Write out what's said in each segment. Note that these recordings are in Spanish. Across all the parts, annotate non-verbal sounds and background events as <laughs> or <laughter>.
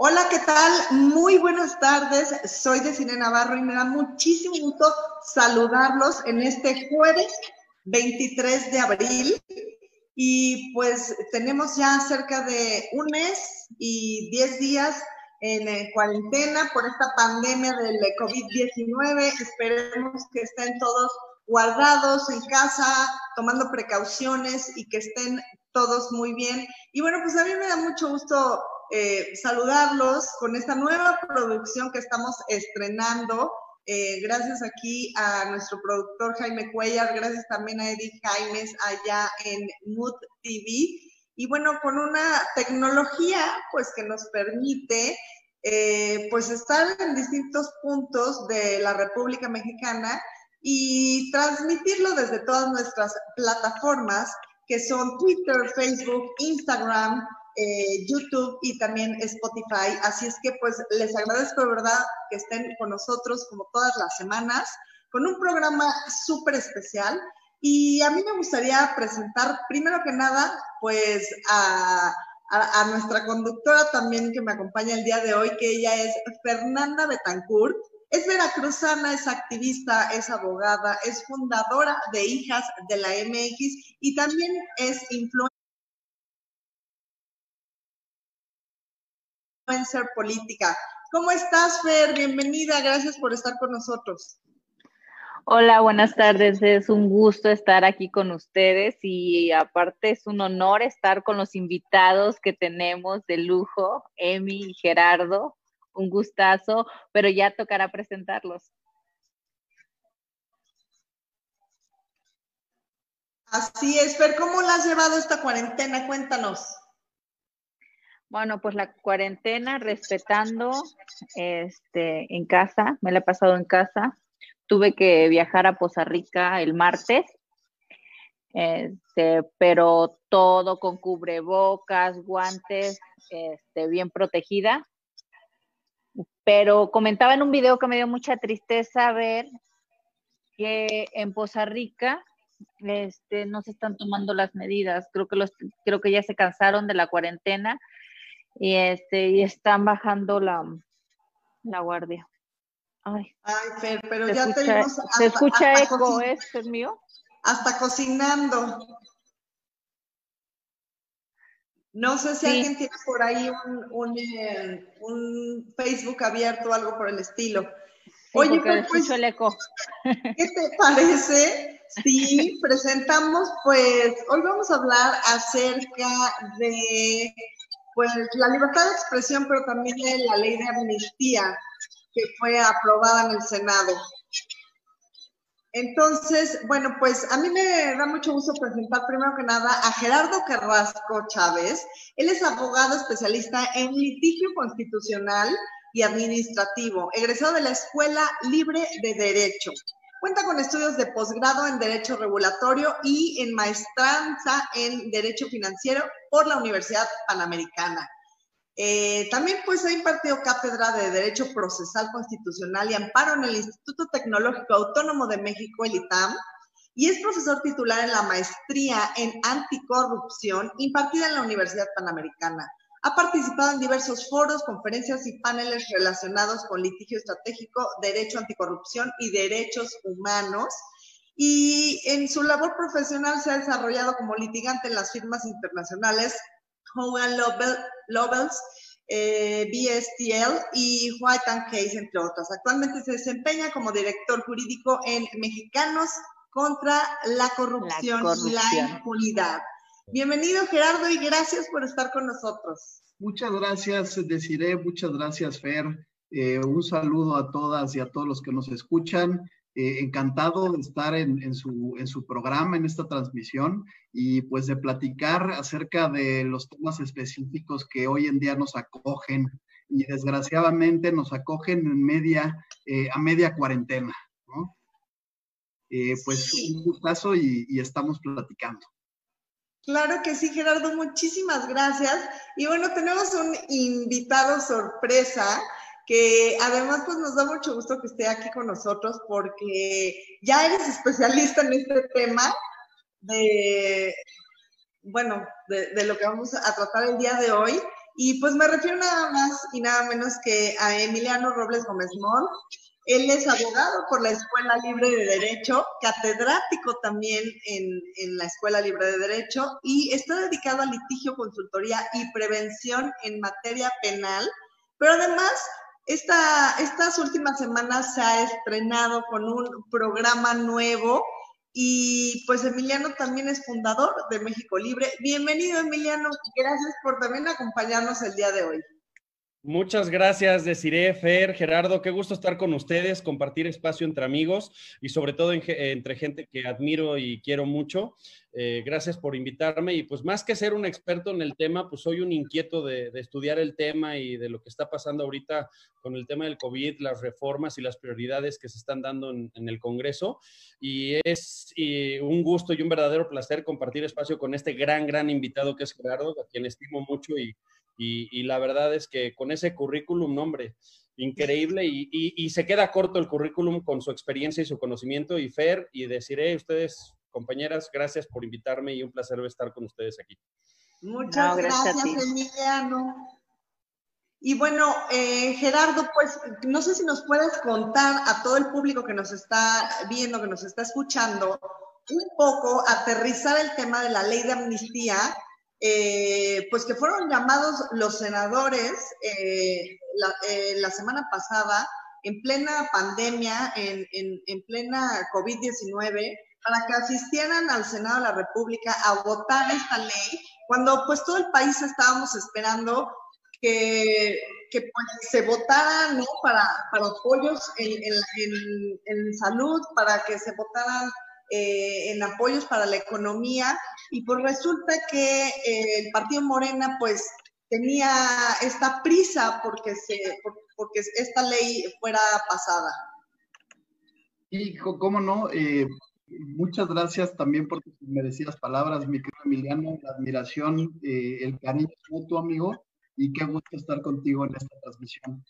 Hola, ¿qué tal? Muy buenas tardes. Soy de Cine Navarro y me da muchísimo gusto saludarlos en este jueves 23 de abril. Y pues tenemos ya cerca de un mes y 10 días en eh, cuarentena por esta pandemia del COVID-19. Esperemos que estén todos guardados en casa, tomando precauciones y que estén todos muy bien. Y bueno, pues a mí me da mucho gusto eh, saludarlos con esta nueva producción que estamos estrenando. Eh, gracias aquí a nuestro productor Jaime Cuellar, gracias también a Edith Jaimes allá en Mood TV. Y bueno, con una tecnología pues que nos permite eh, pues estar en distintos puntos de la República Mexicana y transmitirlo desde todas nuestras plataformas que son Twitter, Facebook, Instagram, eh, YouTube y también Spotify. Así es que pues les agradezco de verdad que estén con nosotros como todas las semanas con un programa súper especial. Y a mí me gustaría presentar primero que nada pues a, a, nuestra conductora también que me acompaña el día de hoy, que ella es Fernanda Betancourt. Es veracruzana, es activista, es abogada, es fundadora de Hijas de la MX y también es influencer política. ¿Cómo estás, Fer? Bienvenida, gracias por estar con nosotros. Hola, buenas tardes. Es un gusto estar aquí con ustedes y aparte es un honor estar con los invitados que tenemos de lujo, Emi y Gerardo un gustazo, pero ya tocará presentarlos. Así es, Fer, ¿cómo la has llevado esta cuarentena? Cuéntanos. Bueno, pues la cuarentena respetando este en casa, me la he pasado en casa. Tuve que viajar a Poza Rica el martes. Este, pero todo con cubrebocas, guantes, este, bien protegida pero comentaba en un video que me dio mucha tristeza ver que en Poza Rica este, no se están tomando las medidas. Creo que los, creo que ya se cansaron de la cuarentena y este, y están bajando la, la guardia. Ay, Fer, pero ya tenemos. ¿Se escucha eco? ¿Es mío? Hasta cocinando. No sé si alguien tiene por ahí eh, un, Facebook abierto o algo por el estilo. Oye, pues, el eco. ¿qué te <laughs> parece si presentamos, pues, hoy vamos a hablar acerca de, pues, la libertad de expresión, pero también la ley de amnistía que fue aprobada en el Senado. Entonces, bueno, pues a mí me da mucho gusto presentar primero que nada a Gerardo Carrasco Chávez. Él es abogado especialista en litigio constitucional y administrativo, egresado de la Escuela Libre de Derecho. Cuenta con estudios de posgrado en Derecho Regulatorio y en maestranza en Derecho Financiero por la Universidad Panamericana. Eh, también pues ha impartido cátedra de Derecho Procesal Constitucional y Amparo en el Instituto Tecnológico Autónomo de México, el ITAM, y es profesor titular en la maestría en anticorrupción impartida en la Universidad Panamericana. Ha participado en diversos foros, conferencias y paneles relacionados con litigio estratégico, derecho anticorrupción y derechos humanos. Y en su labor profesional se ha desarrollado como litigante en las firmas internacionales Hogan Lovells, eh, BSTL y White and Case, entre otras. Actualmente se desempeña como director jurídico en Mexicanos contra la corrupción, y la impunidad. Bienvenido Gerardo y gracias por estar con nosotros. Muchas gracias, Desiree, muchas gracias, Fer. Eh, un saludo a todas y a todos los que nos escuchan. Eh, encantado de estar en, su, en su programa, en esta transmisión, y pues de platicar acerca de los temas específicos que hoy en día nos acogen y desgraciadamente nos acogen en media, eh, a media cuarentena, ¿no? Eh, pues un gustazo y, y estamos platicando. Claro que sí, Gerardo, muchísimas gracias. Y bueno, tenemos un invitado sorpresa que además pues nos da mucho gusto que esté aquí con nosotros porque ya eres especialista en este tema de, bueno, de, lo que vamos a tratar el día de hoy. Y pues me refiero nada más y nada menos que a Emiliano Robles Gómez Mont. Él es abogado por la Escuela Libre de Derecho, catedrático también en, en, la Escuela Libre de Derecho y está dedicado a litigio, consultoría y prevención en materia penal, pero además esta, estas últimas semanas se ha estrenado con un programa nuevo y pues Emiliano también es fundador de México Libre. Bienvenido Emiliano, gracias por también acompañarnos el día de hoy. Muchas gracias, Desiree, Fer, Gerardo. Qué gusto estar con ustedes, compartir espacio entre amigos y sobre todo entre gente que admiro y quiero mucho. Eh, gracias por invitarme y pues más que ser un experto en el tema, pues soy un inquieto de, estudiar el tema y de lo que está pasando ahorita con el tema del COVID, las reformas y las prioridades que se están dando en, el Congreso. Y es un gusto y un verdadero placer compartir espacio con este gran, gran invitado que es Gerardo, a quien estimo mucho y y, la verdad es que con ese currículum, hombre, increíble y, se queda corto el currículum con su experiencia y su conocimiento. Y Fer, y deciré ustedes, compañeras, gracias por invitarme y un placer estar con ustedes aquí. Muchas gracias, Emiliano. Y bueno, eh, Gerardo, pues no sé si nos puedes contar a todo el público que nos está viendo, que nos está escuchando, un poco aterrizar el tema de la ley de amnistía eh, pues que fueron llamados los senadores eh, eh, la, semana pasada, en plena pandemia, en, en plena COVID-19, para que asistieran al Senado de la República a votar esta ley, cuando pues todo el país estábamos esperando que, que pues, se votara ¿no? para, para apoyos en, en, salud, para que se votaran eh, en apoyos para la economía y pues resulta que eh, el partido Morena pues tenía esta prisa porque, se, porque esta ley fuera pasada. Y cómo no, eh, muchas gracias también por tus merecidas palabras, mi querido Emiliano, la admiración, el cariño mutuo, amigo, y qué gusto estar contigo en esta transmisión.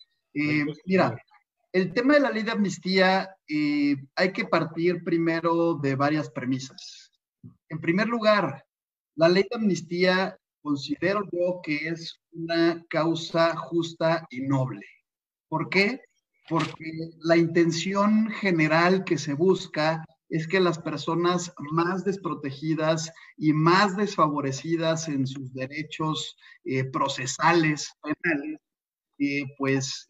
mira, el tema de la ley de amnistía, eh, hay que partir primero de varias premisas. En primer lugar, la ley de amnistía considero yo que es una causa justa y noble. ¿Por qué? Porque la intención general que se busca es que las personas más desprotegidas y más desfavorecidas en sus derechos eh, procesales, penales, eh, pues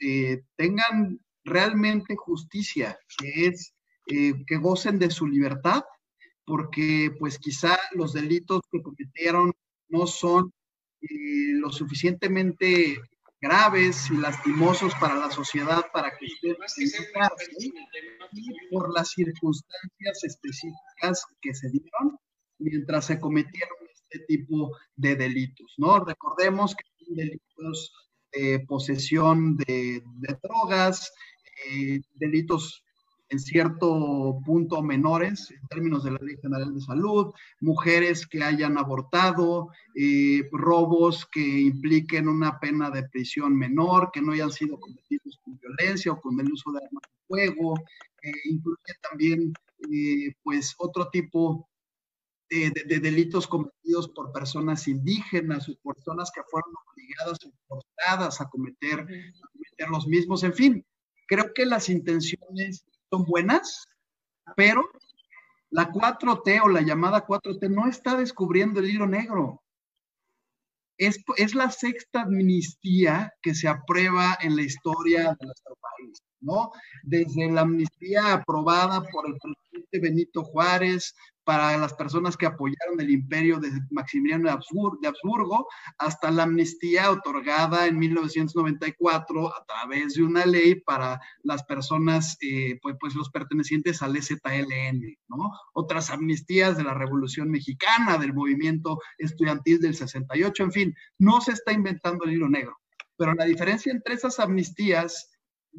tengan realmente justicia, que es eh, que gocen de su libertad, porque pues quizá los delitos que cometieron no son eh, lo suficientemente graves y lastimosos para la sociedad para que estén en y por las circunstancias específicas que se dieron mientras se cometieron este tipo de delitos, ¿no? Recordemos que son delitos de posesión de, de drogas, eh, delitos en cierto punto menores en términos de la Ley General de Salud, mujeres que hayan abortado, eh, robos que impliquen una pena de prisión menor, que no hayan sido cometidos con violencia o con el uso de armas de fuego, eh, incluye también pues otro tipo de, delitos cometidos por personas indígenas o personas que fueron obligadas o forzadas a cometer, a cometer los mismos, en fin, Creo que las intenciones son buenas, pero la 4T o la llamada 4T no está descubriendo el hilo negro. Es, es, la sexta amnistía que se aprueba en la historia de nuestro país, ¿no? Desde la amnistía aprobada por el presidente Benito Juárez, para las personas que apoyaron el imperio de Maximiliano de, Habsburgo, hasta la amnistía otorgada en 1994 a través de una ley para las personas, eh, pues, pues, los pertenecientes al ZLN, ¿no? Otras amnistías de la Revolución Mexicana, del movimiento estudiantil del 68, en fin, no se está inventando el hilo negro. Pero la diferencia entre esas amnistías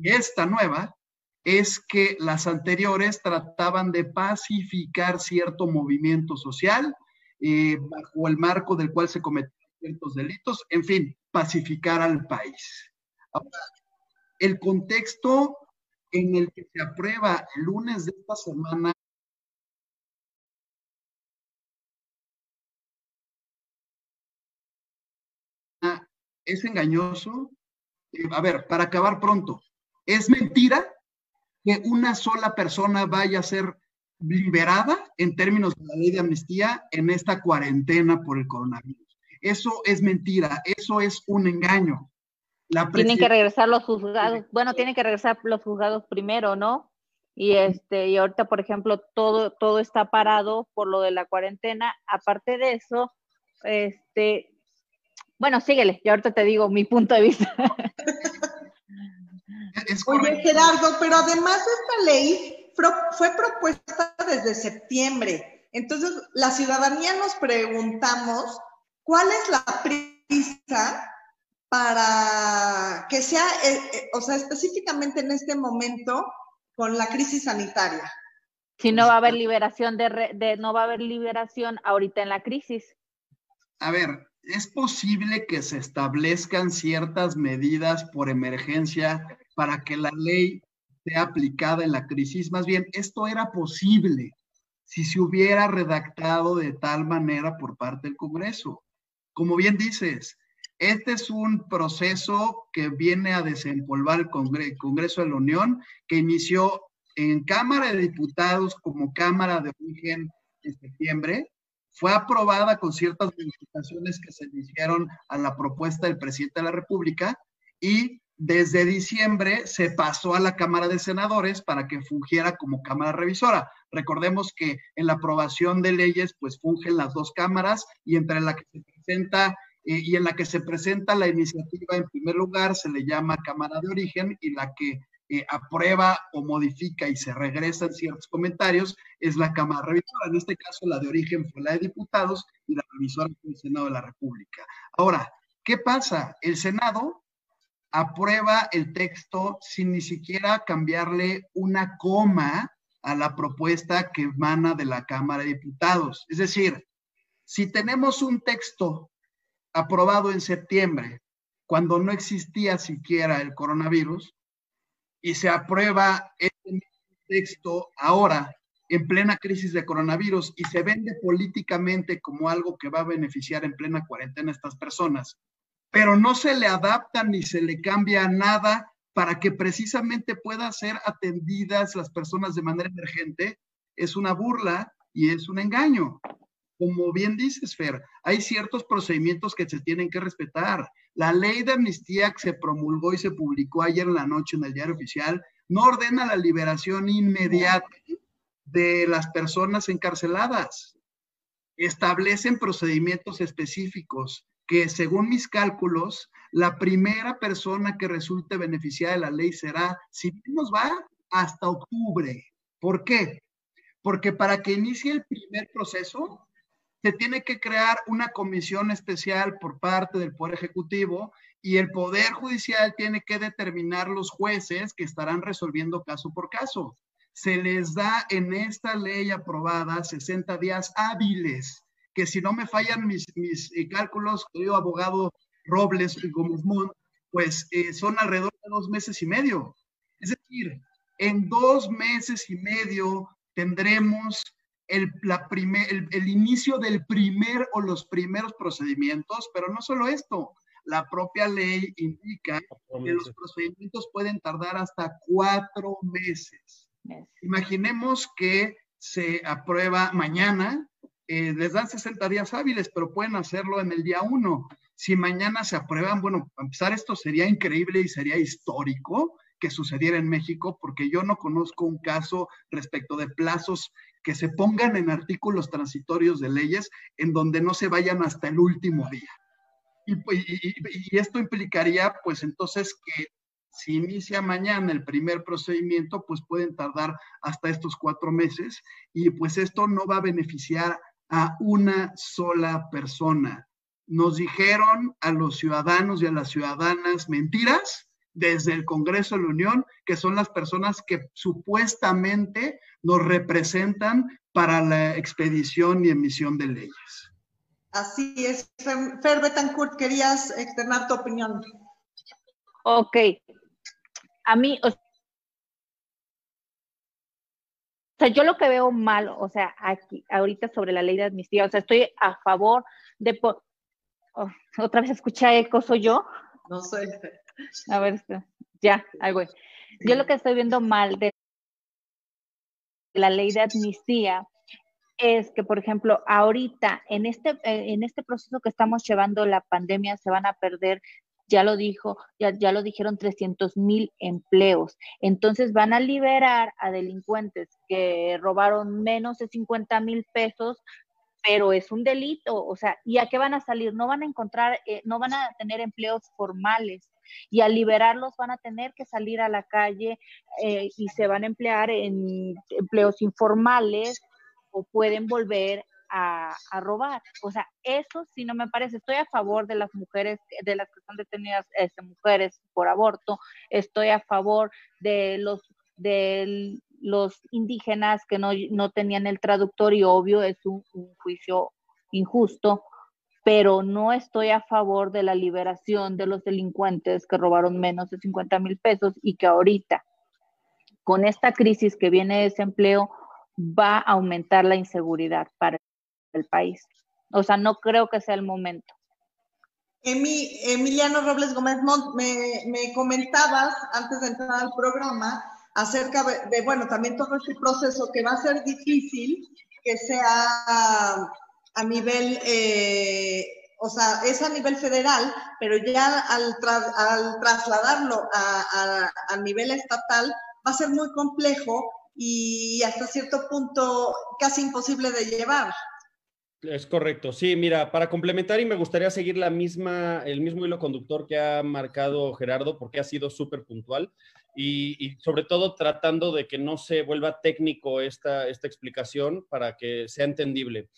y esta nueva es que las anteriores trataban de pacificar cierto movimiento social eh, bajo el marco del cual se cometían ciertos delitos, en fin, pacificar al país. Ahora, el contexto en el que se aprueba el lunes de esta semana es engañoso. Eh, a ver, para acabar pronto, es mentira que una sola persona vaya a ser liberada en términos de la ley de amnistía en esta cuarentena por el coronavirus. Eso es mentira, eso es un engaño. tienen que regresar los juzgados, bueno, tienen que regresar los juzgados primero, ¿no? Y este, y ahorita, por ejemplo, todo, todo está parado por lo de la cuarentena. Aparte de eso, este, bueno, síguele, y ahorita te digo mi punto de vista. <laughs> Oye, Gerardo, pero además esta ley fue propuesta desde septiembre. Entonces, la ciudadanía nos preguntamos cuál es la prisa para que sea, eh, eh, o sea, específicamente en este momento con la crisis sanitaria. Si no va a haber liberación de, de, no va a haber liberación ahorita en la crisis. A ver, es posible que se establezcan ciertas medidas por emergencia para que la ley sea aplicada en la crisis. Más bien, esto era posible si se hubiera redactado de tal manera por parte del Congreso. Como bien dices, este es un proceso que viene a desempolvar el Congreso de la Unión, que inició en Cámara de Diputados como Cámara de Origen en septiembre, fue aprobada con ciertas modificaciones que se hicieron a la propuesta del presidente de la República y desde diciembre se pasó a la Cámara de Senadores para que fungiera como Cámara Revisora. Recordemos que en la aprobación de leyes, pues fungen las dos cámaras y entre la que se presenta eh, y en la que se presenta la iniciativa en primer lugar se le llama Cámara de Origen y la que eh, aprueba o modifica y se regresan ciertos comentarios es la Cámara Revisora. En este caso, la de origen fue la de diputados y la revisora fue el Senado de la República. Ahora, ¿qué pasa? El Senado aprueba el texto sin ni siquiera cambiarle una coma a la propuesta que emana de la Cámara de Diputados. Es decir, si tenemos un texto aprobado en septiembre, cuando no existía siquiera el coronavirus, y se aprueba este texto ahora, en plena crisis de coronavirus, y se vende políticamente como algo que va a beneficiar en plena cuarentena a estas personas, pero no se le adapta ni se le cambia nada para que precisamente puedan ser atendidas las personas de manera emergente, es una burla y es un engaño. Como bien dices, Fer, hay ciertos procedimientos que se tienen que respetar. La ley de amnistía que se promulgó y se publicó ayer en la noche en el diario oficial no ordena la liberación inmediata de las personas encarceladas. Establecen procedimientos específicos que según mis cálculos, la primera persona que resulte beneficiada de la ley será, si nos va, hasta octubre. ¿Por qué? Porque para que inicie el primer proceso, se tiene que crear una comisión especial por parte del Poder Ejecutivo y el Poder Judicial tiene que determinar los jueces que estarán resolviendo caso por caso. Se les da en esta ley aprobada 60 días hábiles que si no me fallan mis, mis eh, cálculos, querido abogado Robles y Gómez pues eh, son alrededor de dos meses y medio. Es decir, en dos meses y medio tendremos el, la el, el, inicio del primer o los primeros procedimientos, pero no solo esto, la propia ley indica que los procedimientos pueden tardar hasta cuatro meses. Imaginemos que se aprueba mañana eh, les dan 60 días hábiles, pero pueden hacerlo en el día uno. Si mañana se aprueban, bueno, para empezar, esto sería increíble y sería histórico que sucediera en México, porque yo no conozco un caso respecto de plazos que se pongan en artículos transitorios de leyes en donde no se vayan hasta el último día. Y, y, esto implicaría, pues entonces, que si inicia mañana el primer procedimiento, pues pueden tardar hasta estos cuatro meses y pues esto no va a beneficiar a una sola persona. Nos dijeron a los ciudadanos y a las ciudadanas mentiras desde el Congreso de la Unión, que son las personas que supuestamente nos representan para la expedición y emisión de leyes. Así es. Fer Betancourt, querías externar tu opinión. Ok. A mí, O sea, yo lo que veo mal, o sea, aquí, ahorita sobre la ley de amnistía, o sea, estoy a favor de... Oh, otra vez escuché eco, soy yo. No sé. A ver, ya, ahí voy. Yo lo que estoy viendo mal de la ley de amnistía es que, por ejemplo, ahorita en este, eh, en este proceso que estamos llevando la pandemia se van a perder, ya lo dijo, ya, ya lo dijeron 300 mil empleos. Entonces van a liberar a delincuentes que robaron menos de 50 mil pesos, pero es un delito, o sea, ¿y a qué van a salir? No van a encontrar, eh, no van a tener empleos formales y al liberarlos van a tener que salir a la calle eh, y se van a emplear en empleos informales o pueden volver a, robar. O sea, eso sí no me parece. Estoy a favor de las mujeres, de las que están detenidas este, mujeres por aborto. Estoy a favor de los de los indígenas que no, no tenían el traductor y obvio es un, juicio injusto, pero no estoy a favor de la liberación de los delincuentes que robaron menos de 50 mil pesos y que ahorita, con esta crisis que viene de desempleo, va a aumentar la inseguridad para el país. O sea, no creo que sea el momento. Emiliano Robles Gómez me, me, comentabas antes de entrar al programa acerca de, bueno, también todo este proceso que va a ser difícil que sea a nivel, eh, o sea, es a nivel federal, pero ya al, al trasladarlo a, a nivel estatal va a ser muy complejo y hasta cierto punto casi imposible de llevar. Es correcto, sí, mira, para complementar y me gustaría seguir la misma, el mismo hilo conductor que ha marcado Gerardo, porque ha sido súper puntual y, sobre todo tratando de que no se vuelva técnico esta, esta explicación para que sea entendible.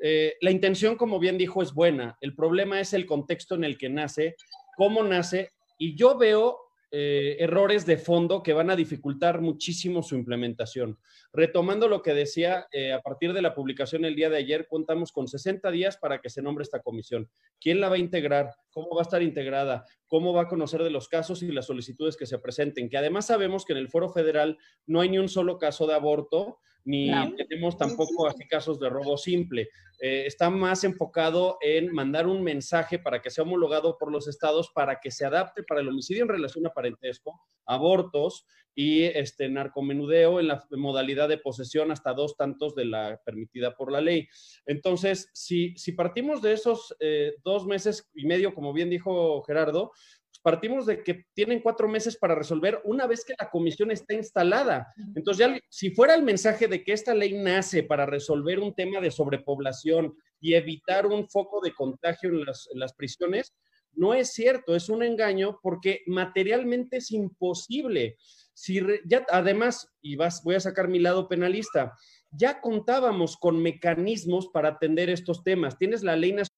Eh, la intención, como bien dijo, es buena. El problema es el contexto en el que nace, cómo nace, y yo veo eh, errores de fondo que van a dificultar muchísimo su implementación. Retomando lo que decía, eh, a partir de la publicación el día de ayer, contamos con 60 días para que se nombre esta comisión. ¿Quién la va a integrar? ¿Cómo va a estar integrada? ¿Cómo va a conocer de los casos y las solicitudes que se presenten? Que además sabemos que en el foro federal no hay ni un solo caso de aborto, ni tenemos tampoco así casos de robo simple. Eh, está más enfocado en mandar un mensaje para que sea homologado por los estados para que se adapte para el homicidio en relación a parentesco, abortos y este narcomenudeo en la modalidad de posesión hasta dos tantos de la permitida por la ley. Entonces, si, si partimos de esos eh, dos meses y medio, como bien dijo Gerardo, partimos de que tienen cuatro meses para resolver una vez que la comisión está instalada. Entonces, ya si fuera el mensaje de que esta ley nace para resolver un tema de sobrepoblación y evitar un foco de contagio en las, prisiones, no es cierto, es un engaño porque materialmente es imposible. Si ya, además, y vas, voy a sacar mi lado penalista, ya contábamos con mecanismos para atender estos temas. Tienes la ley nacional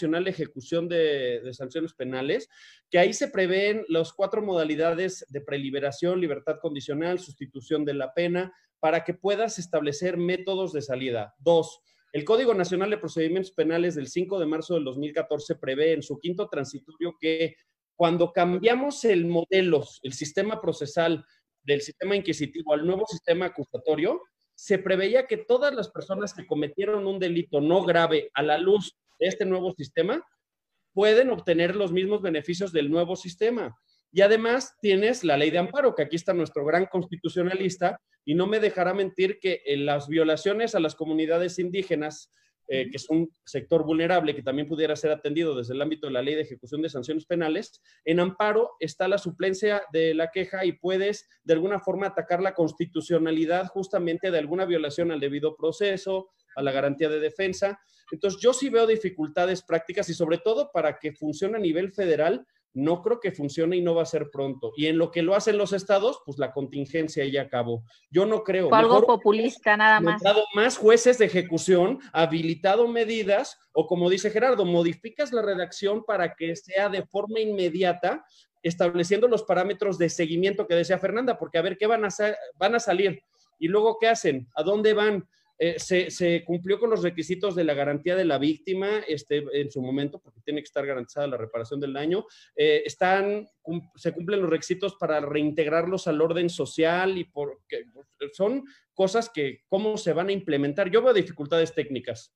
de Ejecución de, Sanciones Penales, que ahí se prevén las cuatro modalidades de preliberación, libertad condicional, sustitución de la pena, para que puedas establecer métodos de salida. Dos, el Código Nacional de Procedimientos Penales del 5 de marzo del 2014 prevé en su quinto transitorio que cuando cambiamos el modelo, el sistema procesal del sistema inquisitivo al nuevo sistema acusatorio, se preveía que todas las personas que cometieron un delito no grave a la luz este nuevo sistema, pueden obtener los mismos beneficios del nuevo sistema. Y además tienes la ley de amparo, que aquí está nuestro gran constitucionalista, y no me dejará mentir que en las violaciones a las comunidades indígenas, eh, que es un sector vulnerable que también pudiera ser atendido desde el ámbito de la ley de ejecución de sanciones penales, en amparo está la suplencia de la queja y puedes de alguna forma atacar la constitucionalidad justamente de alguna violación al debido proceso, a la garantía de defensa. Entonces, yo sí veo dificultades prácticas y sobre todo para que funcione a nivel federal, no creo que funcione y no va a ser pronto. Y en lo que lo hacen los estados, pues la contingencia ya acabó. Yo no creo. algo populista nada más. Dado más jueces de ejecución, habilitado medidas, o como dice Gerardo, modificas la redacción para que sea de forma inmediata, estableciendo los parámetros de seguimiento que decía Fernanda, porque a ver qué van a, van a salir. Y luego, ¿qué hacen? ¿A dónde van? Eh, se, cumplió con los requisitos de la garantía de la víctima este, en su momento, porque tiene que estar garantizada la reparación del daño. Eh, están, se cumplen los requisitos para reintegrarlos al orden social y porque son cosas que, ¿cómo se van a implementar? Yo veo dificultades técnicas.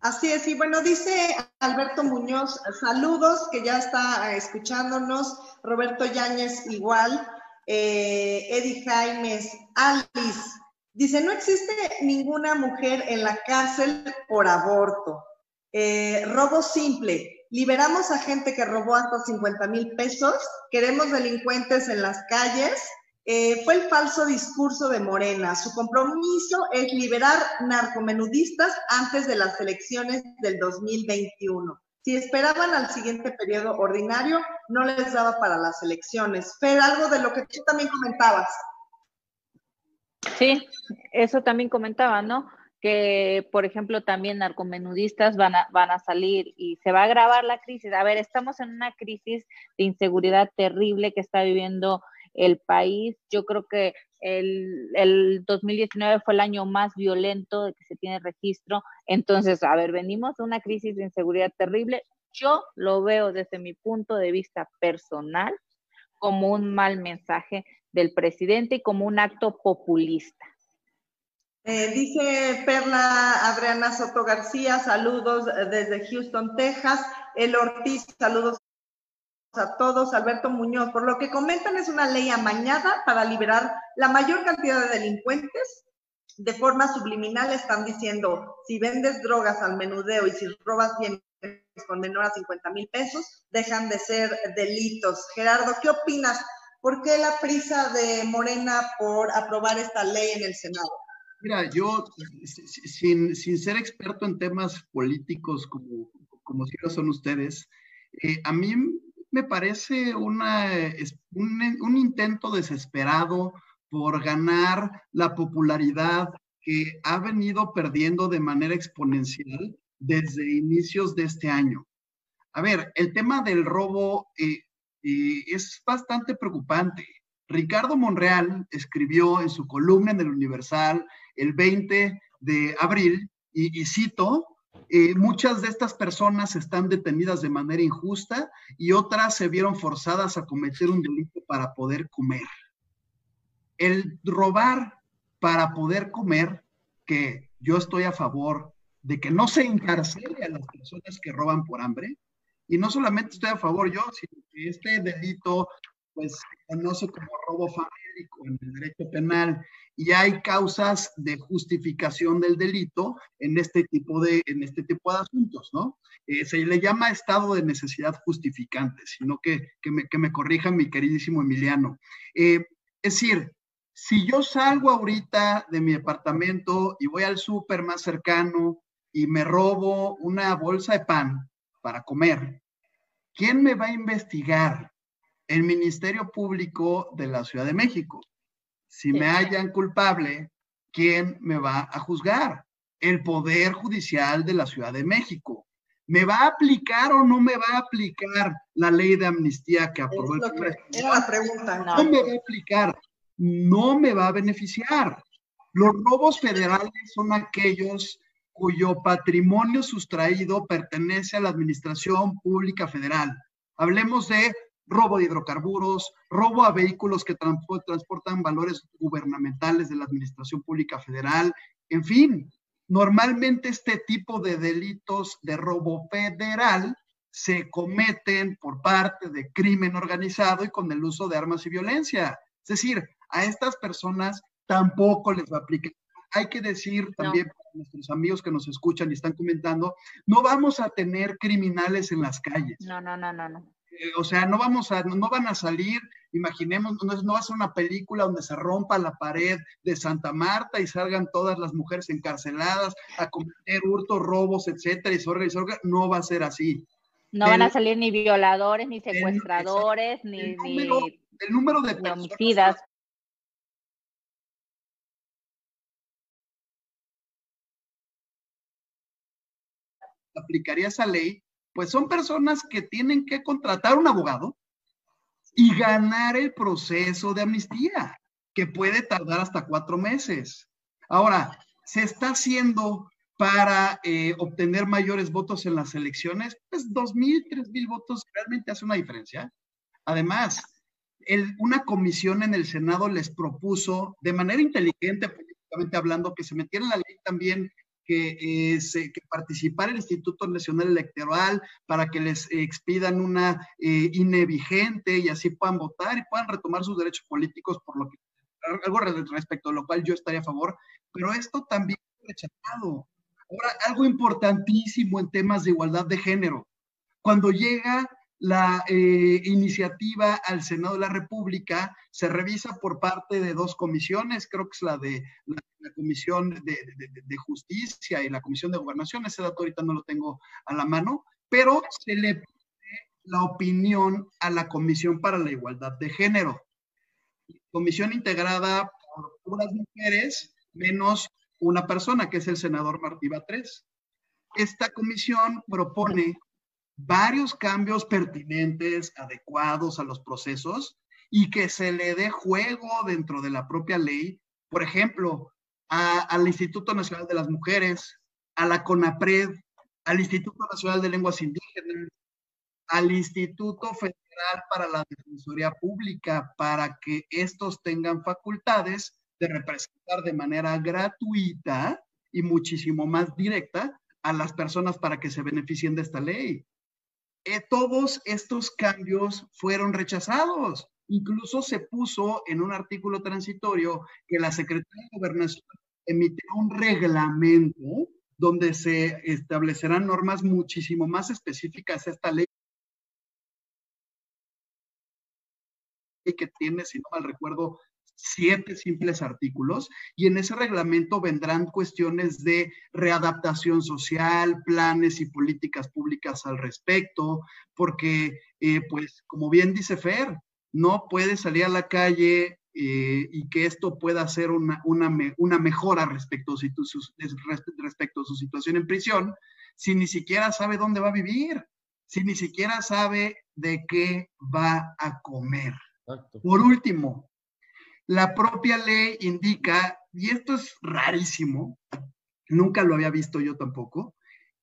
Así es, y bueno, dice Alberto Muñoz, saludos, que ya está escuchándonos, Roberto Yáñez igual, eh, Eddie Jaimes, Alice, dice, no existe ninguna mujer en la cárcel por aborto. Eh, robo simple, liberamos a gente que robó hasta 50 mil pesos, queremos delincuentes en las calles, eh, fue el falso discurso de Morena. Su compromiso es liberar narcomenudistas antes de las elecciones del 2021. Si esperaban al siguiente periodo ordinario, no les daba para las elecciones. Fer, algo de lo que tú también comentabas. Sí, eso también comentaba, ¿no? Que, por ejemplo, también narcomenudistas van a, van a salir y se va a agravar la crisis. A ver, estamos en una crisis de inseguridad terrible que está viviendo el país. Yo creo que el, el, 2019 fue el año más violento de que se tiene registro. Entonces, a ver, venimos de una crisis de inseguridad terrible. Yo lo veo desde mi punto de vista personal como un mal mensaje del presidente y como un acto populista. Eh, dice Perla Adriana Soto García, saludos desde Houston, Texas. El Ortiz, saludos a todos, Alberto Muñoz. Por lo que comentan, es una ley amañada para liberar la mayor cantidad de delincuentes. De forma subliminal están diciendo, si vendes drogas al menudeo y si robas bienes con menor a 50 mil pesos, dejan de ser delitos. Gerardo, ¿qué opinas? ¿Por qué la prisa de Morena por aprobar esta ley en el Senado? Mira, yo, sin, sin ser experto en temas políticos como, como si lo son ustedes, eh, a mí me parece una, un, un intento desesperado por ganar la popularidad que ha venido perdiendo de manera exponencial desde inicios de este año. A ver, el tema del robo eh, eh, es bastante preocupante. Ricardo Monreal escribió en su columna en el Universal el 20 de abril, y, y cito, eh, muchas de estas personas están detenidas de manera injusta y otras se vieron forzadas a cometer un delito para poder comer. El robar para poder comer, que yo estoy a favor de que no se encarcele a las personas que roban por hambre, y no solamente estoy a favor yo, sino que este delito pues se conoce como robo famélico en el derecho penal y hay causas de justificación del delito en este tipo de, en este tipo de asuntos, ¿no? Eh, se le llama estado de necesidad justificante, sino que, que, me, que me corrija mi queridísimo Emiliano. Eh, es decir, si yo salgo ahorita de mi departamento y voy al súper más cercano y me robo una bolsa de pan para comer, ¿quién me va a investigar? El Ministerio Público de la Ciudad de México. Si me hallan culpable, ¿quién me va a juzgar? El Poder Judicial de la Ciudad de México. ¿Me va a aplicar o no me va a aplicar la ley de amnistía que aprobó el presidente? Era la pregunta. No. no me va a aplicar, no me va a beneficiar. Los robos federales son aquellos cuyo patrimonio sustraído pertenece a la Administración Pública Federal. Hablemos de robo de hidrocarburos, robo a vehículos que transportan valores gubernamentales de la Administración Pública Federal, en fin, normalmente este tipo de delitos de robo federal se cometen por parte de crimen organizado y con el uso de armas y violencia. Es decir, a estas personas tampoco les va a aplicar. Hay que decir también no. nuestros amigos que nos escuchan y están comentando, no vamos a tener criminales en las calles. No, no, no, no, no eh, o sea, no vamos a, no, van a salir, imaginemos, no, no va a ser una película donde se rompa la pared de Santa Marta y salgan todas las mujeres encarceladas a cometer hurtos, robos, etcétera, y sorga y sorga, no va a ser así. No el, van a salir ni violadores, ni secuestradores, el, ni, el número, ni, el número de homicidas. Aplicaría esa ley pues son personas que tienen que contratar un abogado y ganar el proceso de amnistía, que puede tardar hasta cuatro meses. Ahora, ¿se está haciendo para eh, obtener mayores votos en las elecciones? Pues dos mil, tres mil votos realmente hace una diferencia. Además, una comisión en el Senado les propuso, de manera inteligente, políticamente hablando, que se metiera en la ley también que, eh, se, que el Instituto Nacional Electoral para que les expidan una eh, inevigente y así puedan votar y puedan retomar sus derechos políticos, por lo que algo respecto a lo cual yo estaría a favor, pero esto también es rechazado. Ahora, algo importantísimo en temas de igualdad de género. Cuando llega la eh, iniciativa al Senado de la República se revisa por parte de dos comisiones, creo que es la de la, Comisión de, de, Justicia y la Comisión de Gobernación, ese dato ahorita no lo tengo a la mano, pero se le pide la opinión a la Comisión para la Igualdad de Género. Comisión integrada por puras mujeres, menos una persona, que es el senador Martí Batres. Esta comisión propone varios cambios pertinentes, adecuados a los procesos y que se le dé juego dentro de la propia ley, por ejemplo, al Instituto Nacional de las Mujeres, a la CONAPRED, al Instituto Nacional de Lenguas Indígenas, al Instituto Federal para la Defensoría Pública, para que estos tengan facultades de representar de manera gratuita y muchísimo más directa a las personas para que se beneficien de esta ley. Eh, todos estos cambios fueron rechazados. Incluso se puso en un artículo transitorio que la Secretaría de Gobernación emitirá un reglamento donde se establecerán normas muchísimo más específicas. A esta ley que tiene, si no mal recuerdo, siete simples artículos y en ese reglamento vendrán cuestiones de readaptación social, planes y políticas públicas al respecto, porque, eh, pues, como bien dice Fer, no puede salir a la calle eh, y que esto pueda ser una, una, una mejora respecto, respecto a su situación en prisión si ni siquiera sabe dónde va a vivir, si ni siquiera sabe de qué va a comer. Por último, la propia ley indica, y esto es rarísimo, nunca lo había visto yo tampoco,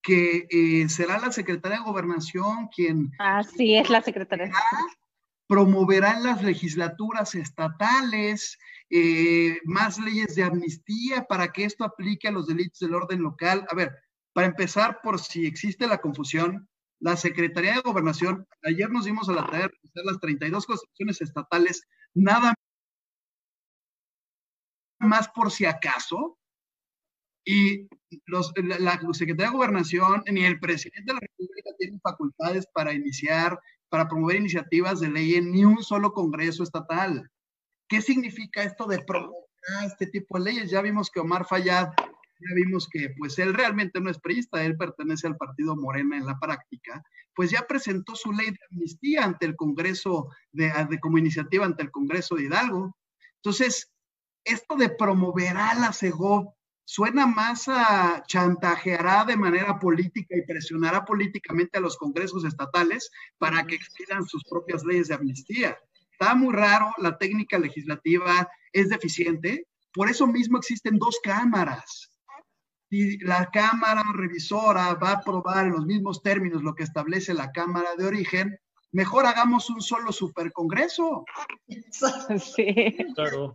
que eh, será la Secretaría de Gobernación quien... Así es la Secretaría. Promoverá en las legislaturas estatales eh, más leyes de amnistía para que esto aplique a los delitos del orden local. A ver, para empezar, por si existe la confusión, la Secretaría de Gobernación, ayer nos dimos a la tarea de hacer las 32 constituciones estatales, nada más por si acaso. Y los, la, Secretaría de Gobernación ni el presidente de la República tienen facultades para iniciar, para promover iniciativas de ley en ni un solo Congreso estatal. ¿Qué significa esto de promover este tipo de leyes? Ya vimos que Omar Fayad, ya vimos que pues él realmente no es priista, él pertenece al partido Morena en la práctica, pues ya presentó su ley de amnistía ante el Congreso, de, de como iniciativa ante el Congreso de Hidalgo. Entonces, esto de promoverá la CEGOP suena más a chantajeará de manera política y presionará políticamente a los congresos estatales para que expidan sus propias leyes de amnistía. Está muy raro, la técnica legislativa es deficiente, por eso mismo existen dos cámaras. Y la Cámara Revisora va a aprobar en los mismos términos lo que establece la Cámara de Origen, mejor hagamos un solo supercongreso. <laughs> Sí. Claro.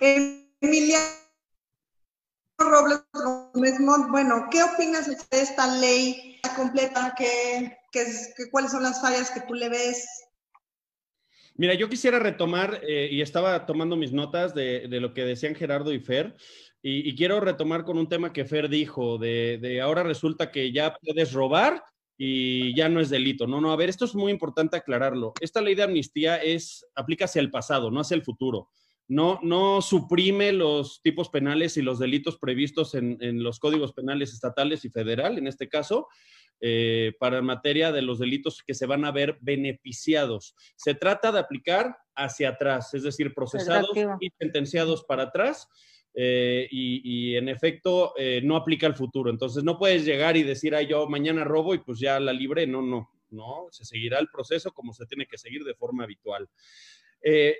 Emilia Robles bueno, ¿qué opinas de esta ley completa? ¿Qué, cuáles son las fallas que tú le ves? Mira, yo quisiera retomar, eh, y estaba tomando mis notas de, lo que decían Gerardo y Fer, y, quiero retomar con un tema que Fer dijo, de, de ahora resulta que ya puedes robar y ya no es delito. No, no, a ver, esto es muy importante aclararlo. Esta ley de amnistía es, aplica hacia el pasado, no hacia el futuro. No, no suprime los tipos penales y los delitos previstos en, los códigos penales estatales y federal, en este caso, eh, para materia de los delitos que se van a ver beneficiados. Se trata de aplicar hacia atrás, es decir, procesados y sentenciados para atrás eh, y, en efecto eh, no aplica al futuro. Entonces no puedes llegar y decir, ay, yo mañana robo y pues ya la libre. No, no, no. Se seguirá el proceso como se tiene que seguir de forma habitual. Eh,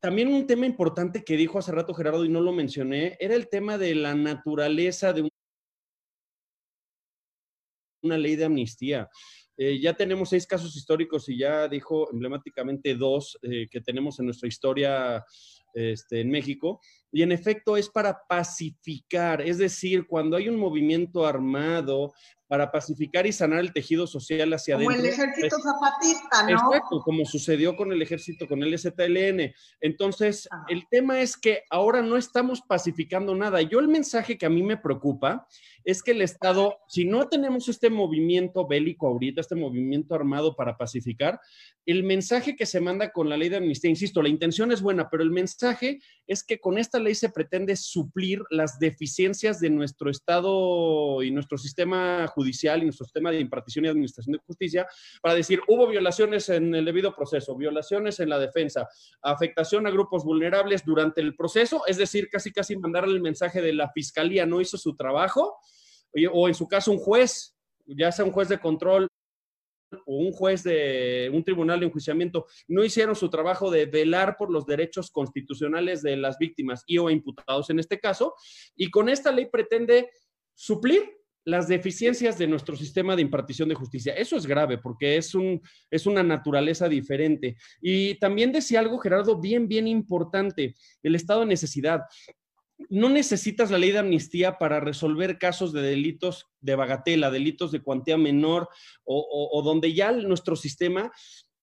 también un tema importante que dijo hace rato Gerardo y no lo mencioné, era el tema de la naturaleza de una ley de amnistía. Eh, ya tenemos seis casos históricos y ya dijo emblemáticamente dos eh, que tenemos en nuestra historia este, en México. Y en efecto es para pacificar, es decir, cuando hay un movimiento armado para pacificar y sanar el tejido social hacia como adentro. Como el ejército pues, zapatista, ¿no? Exacto, como sucedió con el ejército, con el ZLN. Entonces, el tema es que ahora no estamos pacificando nada. Yo el mensaje que a mí me preocupa es que el Estado, si no tenemos este movimiento bélico ahorita, este movimiento armado para pacificar, el mensaje que se manda con la ley de amnistía, insisto, la intención es buena, pero el mensaje es que con ley se pretende suplir las deficiencias de nuestro Estado y nuestro sistema judicial y nuestro sistema de impartición y administración de justicia para decir, hubo violaciones en el debido proceso, violaciones en la defensa, afectación a grupos vulnerables durante el proceso, es decir, casi casi mandarle el mensaje de la fiscalía no hizo su trabajo, o en su caso un juez, ya sea un juez de control o un juez de un tribunal de enjuiciamiento no hicieron su trabajo de velar por los derechos constitucionales de las víctimas y o imputados en este caso, y con esta ley pretende suplir las deficiencias de nuestro sistema de impartición de justicia. Eso es grave porque es, un, es una naturaleza diferente. Y también decía algo, Gerardo, bien, bien importante, el estado de necesidad. No necesitas la ley de amnistía para resolver casos de delitos de bagatela, delitos de cuantía menor o, o donde ya nuestro sistema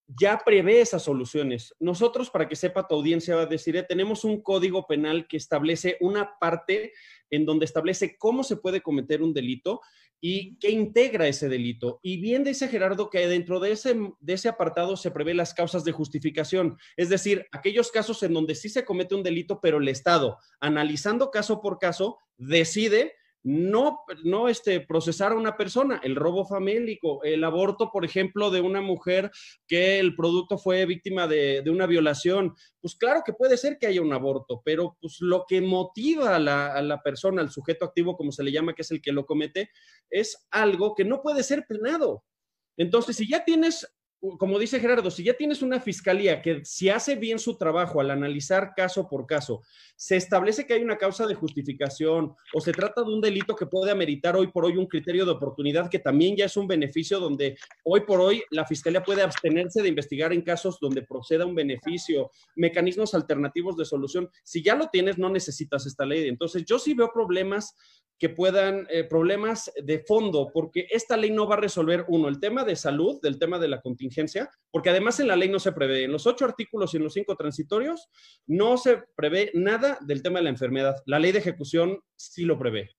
ya prevé esas soluciones. Nosotros, para que sepa tu audiencia, va a decir, tenemos un código penal que establece una parte en donde establece cómo se puede cometer un delito y qué integra ese delito. Y bien dice Gerardo que dentro de ese, de ese apartado se prevé las causas de justificación, es decir, aquellos casos en donde sí se comete un delito, pero el Estado, analizando caso por caso, decide no, no este, procesar a una persona, el robo famélico, el aborto, por ejemplo, de una mujer que el producto fue víctima de, una violación. Pues claro que puede ser que haya un aborto, pero pues lo que motiva a la, a la persona, al sujeto activo, como se le llama, que es el que lo comete, es algo que no puede ser penado. Entonces, si ya tienes como dice Gerardo, si ya tienes una fiscalía que si hace bien su trabajo al analizar caso por caso, se establece que hay una causa de justificación o se trata de un delito que puede ameritar hoy por hoy un criterio de oportunidad que también ya es un beneficio donde hoy por hoy la fiscalía puede abstenerse de investigar en casos donde proceda un beneficio, mecanismos alternativos de solución. Si ya lo tienes, no necesitas esta ley. Entonces, yo sí veo problemas que puedan, eh, problemas de fondo, porque esta ley no va a resolver, uno, el tema de salud, del tema de la contingencia, porque además en la ley no se prevé, en los ocho artículos y en los cinco transitorios, no se prevé nada del tema de la enfermedad. La ley de ejecución sí lo prevé.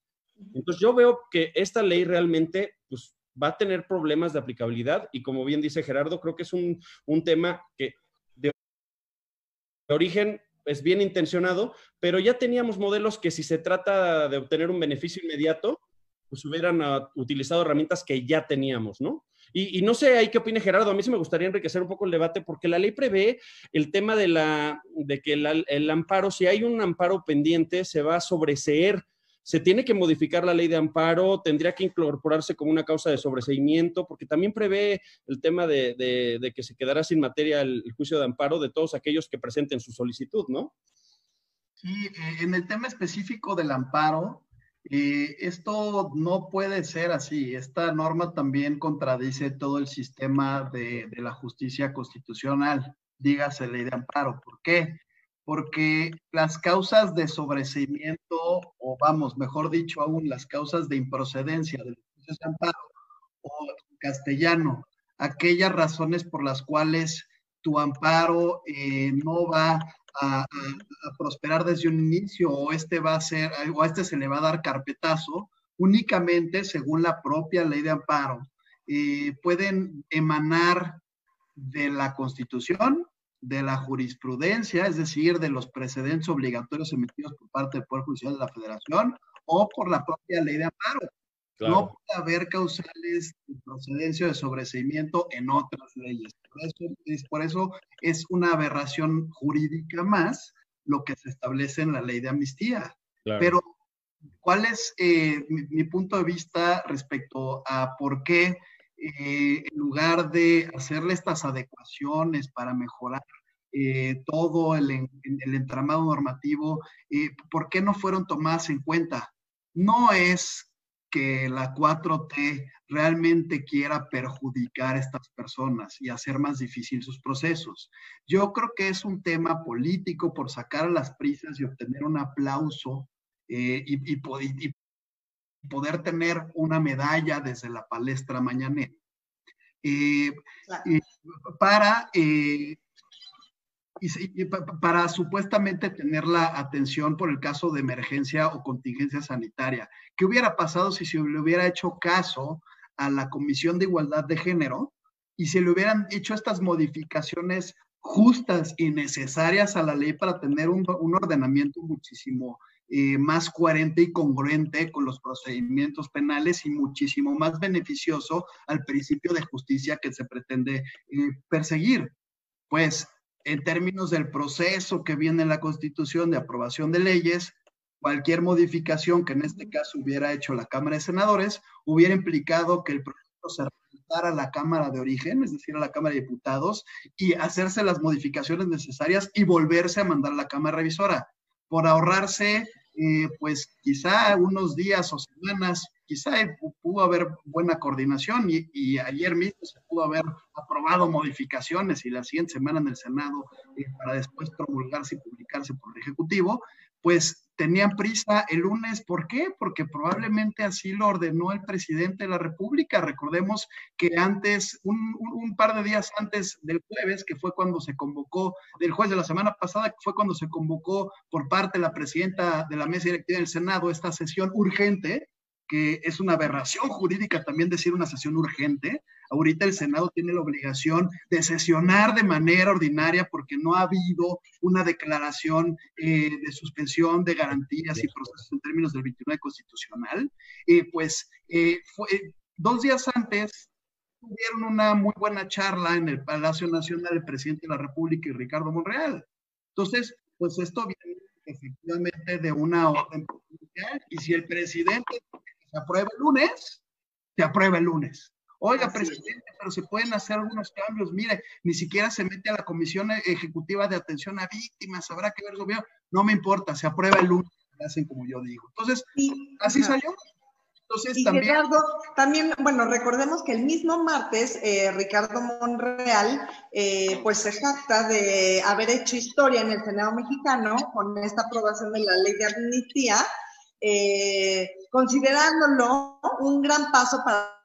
Entonces yo veo que esta ley realmente, pues, va a tener problemas de aplicabilidad y como bien dice Gerardo, creo que es un, un tema que de origen es bien intencionado, pero ya teníamos modelos que si se trata de obtener un beneficio inmediato, pues hubieran uh, utilizado herramientas que ya teníamos, ¿no? Y, no sé ahí qué opine Gerardo, a mí sí me gustaría enriquecer un poco el debate porque la ley prevé el tema de, la, de que el amparo, si hay un amparo pendiente, se va a sobreseer se tiene que modificar la ley de amparo, tendría que incorporarse como una causa de sobreseimiento, porque también prevé el tema de, que se quedará sin materia el, juicio de amparo de todos aquellos que presenten su solicitud, ¿no? Sí, eh, en el tema específico del amparo, esto no puede ser así. Esta norma también contradice todo el sistema de, la justicia constitucional, dígase ley de amparo. ¿Por qué? porque las causas de sobreseimiento, o vamos, mejor dicho aún, las causas de improcedencia del juicio de amparo, o castellano, aquellas razones por las cuales tu amparo eh, no va a, prosperar desde un inicio, o este va a ser, o a este se le va a dar carpetazo, únicamente según la propia ley de amparo, eh, pueden emanar de la Constitución de la jurisprudencia, es decir, de los precedentes obligatorios emitidos por parte del Poder Judicial de la Federación o por la propia ley de amparo. No puede haber causales de procedencia o de sobreseimiento en otras leyes. Por eso, es, por eso es una aberración jurídica más lo que se establece en la ley de amnistía. Pero, ¿cuál es eh, mi, punto de vista respecto a por qué eh, en lugar de hacerle estas adecuaciones para mejorar eh, todo el, el, entramado normativo, eh, ¿por qué no fueron tomadas en cuenta? No es que la 4T realmente quiera perjudicar a estas personas y hacer más difícil sus procesos. Yo creo que es un tema político por sacar las prisas y obtener un aplauso eh, y, poder tener una medalla desde la palestra mañanera. Eh, para eh, y, para supuestamente tener la atención por el caso de emergencia o contingencia sanitaria. ¿Qué hubiera pasado si se le hubiera hecho caso a la Comisión de Igualdad de Género y se le hubieran hecho estas modificaciones justas y necesarias a la ley para tener un, ordenamiento muchísimo eh, más coherente y congruente con los procedimientos penales y muchísimo más beneficioso al principio de justicia que se pretende eh, perseguir. Pues en términos del proceso que viene en la Constitución de aprobación de leyes, cualquier modificación que en este caso hubiera hecho la Cámara de Senadores hubiera implicado que el proyecto se a la Cámara de origen, es decir, a la Cámara de Diputados, y hacerse las modificaciones necesarias y volverse a mandar a la Cámara Revisora, por ahorrarse, eh, pues quizá unos días o semanas quizá pudo haber buena coordinación y, ayer mismo se pudo haber aprobado modificaciones y la siguiente semana en el Senado eh, para después promulgarse y publicarse por el Ejecutivo, pues tenían prisa el lunes. ¿Por qué? Porque probablemente así lo ordenó el presidente de la República. Recordemos que antes, un, par de días antes del jueves, que fue cuando se convocó, del jueves de la semana pasada, que fue cuando se convocó por parte de la presidenta de la mesa directiva del Senado esta sesión urgente, que es una aberración jurídica también decir una sesión urgente. Ahorita el Senado tiene la obligación de sesionar de manera ordinaria porque no ha habido una declaración eh, de suspensión de garantías y procesos en términos del 29 constitucional. Eh, pues eh, fue, dos días antes tuvieron una muy buena charla en el Palacio Nacional el presidente de la República y Ricardo Monreal. Entonces, pues esto viene efectivamente de una orden y si el presidente se aprueba el lunes, se aprueba el lunes. Oiga, presidente, pero se pueden hacer algunos cambios. Mire, ni siquiera se mete a la Comisión Ejecutiva de Atención a Víctimas, habrá que ver el gobierno. No me importa, se aprueba el lunes, hacen como yo digo. Entonces, así salió. Entonces, también... Gerardo, también, bueno, recordemos que el mismo martes, eh, Ricardo Monreal, eh, pues se jacta de haber hecho historia en el Senado mexicano con esta aprobación de la ley de amnistía, eh, considerándolo un gran paso para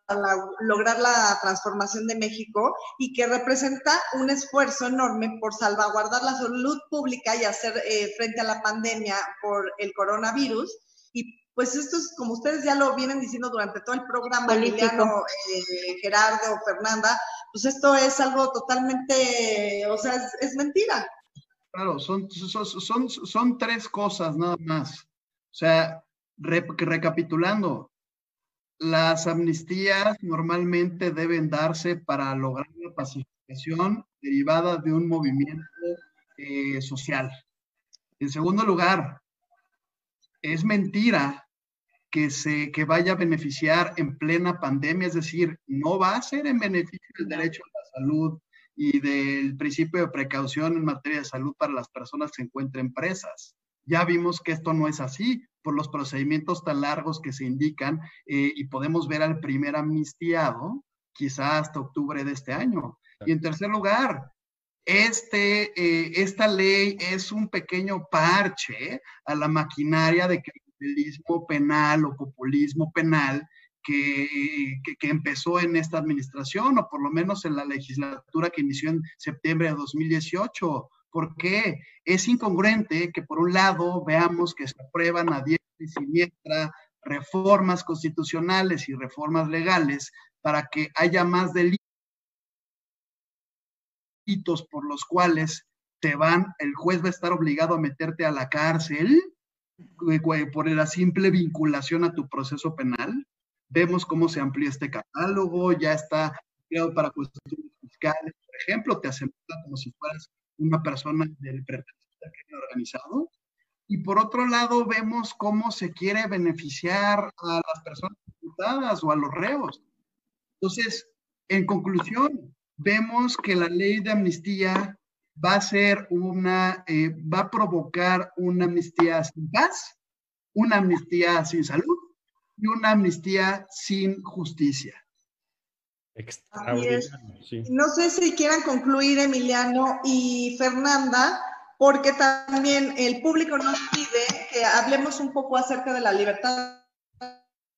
lograr la transformación de México y que representa un esfuerzo enorme por salvaguardar la salud pública y hacer eh, frente a la pandemia por el coronavirus. Y pues esto es, como ustedes ya lo vienen diciendo durante todo el programa, Liliano, eh, Gerardo, Fernanda, pues esto es algo totalmente, o sea, es, mentira. Claro, son, son, son tres cosas nada más. O sea, recapitulando, las amnistías normalmente deben darse para lograr la pacificación derivada de un movimiento eh, social. En segundo lugar, es mentira que se que vaya a beneficiar en plena pandemia, es decir, no va a ser en beneficio del derecho a la salud y del principio de precaución en materia de salud para las personas que se encuentren presas. Ya vimos que esto no es así por los procedimientos tan largos que se indican eh, y podemos ver al primer amnistiado quizá hasta octubre de este año. Y en tercer lugar, este, eh, esta ley es un pequeño parche a la maquinaria de capitalismo penal o populismo penal que, que, empezó en esta administración, o por lo menos en la legislatura que inició en septiembre de 2018 porque es incongruente que por un lado veamos que se aprueban a diestra y siniestra reformas constitucionales y reformas legales para que haya más delitos por los cuales te van, el juez va a estar obligado a meterte a la cárcel por la simple vinculación a tu proceso penal. Vemos cómo se amplía este catálogo, ya está creado para cuestiones fiscales, por ejemplo, te hacen como si fueras una persona del crimen organizado. Y por otro lado, vemos cómo se quiere beneficiar a las personas imputadas o a los reos. Entonces, en conclusión, vemos que la ley de amnistía va a ser una, eh, va a provocar una amnistía sin paz, una amnistía sin salud y una amnistía sin justicia. No sé si quieran concluir Emiliano y Fernanda, porque también el público nos pide que hablemos un poco acerca de la libertad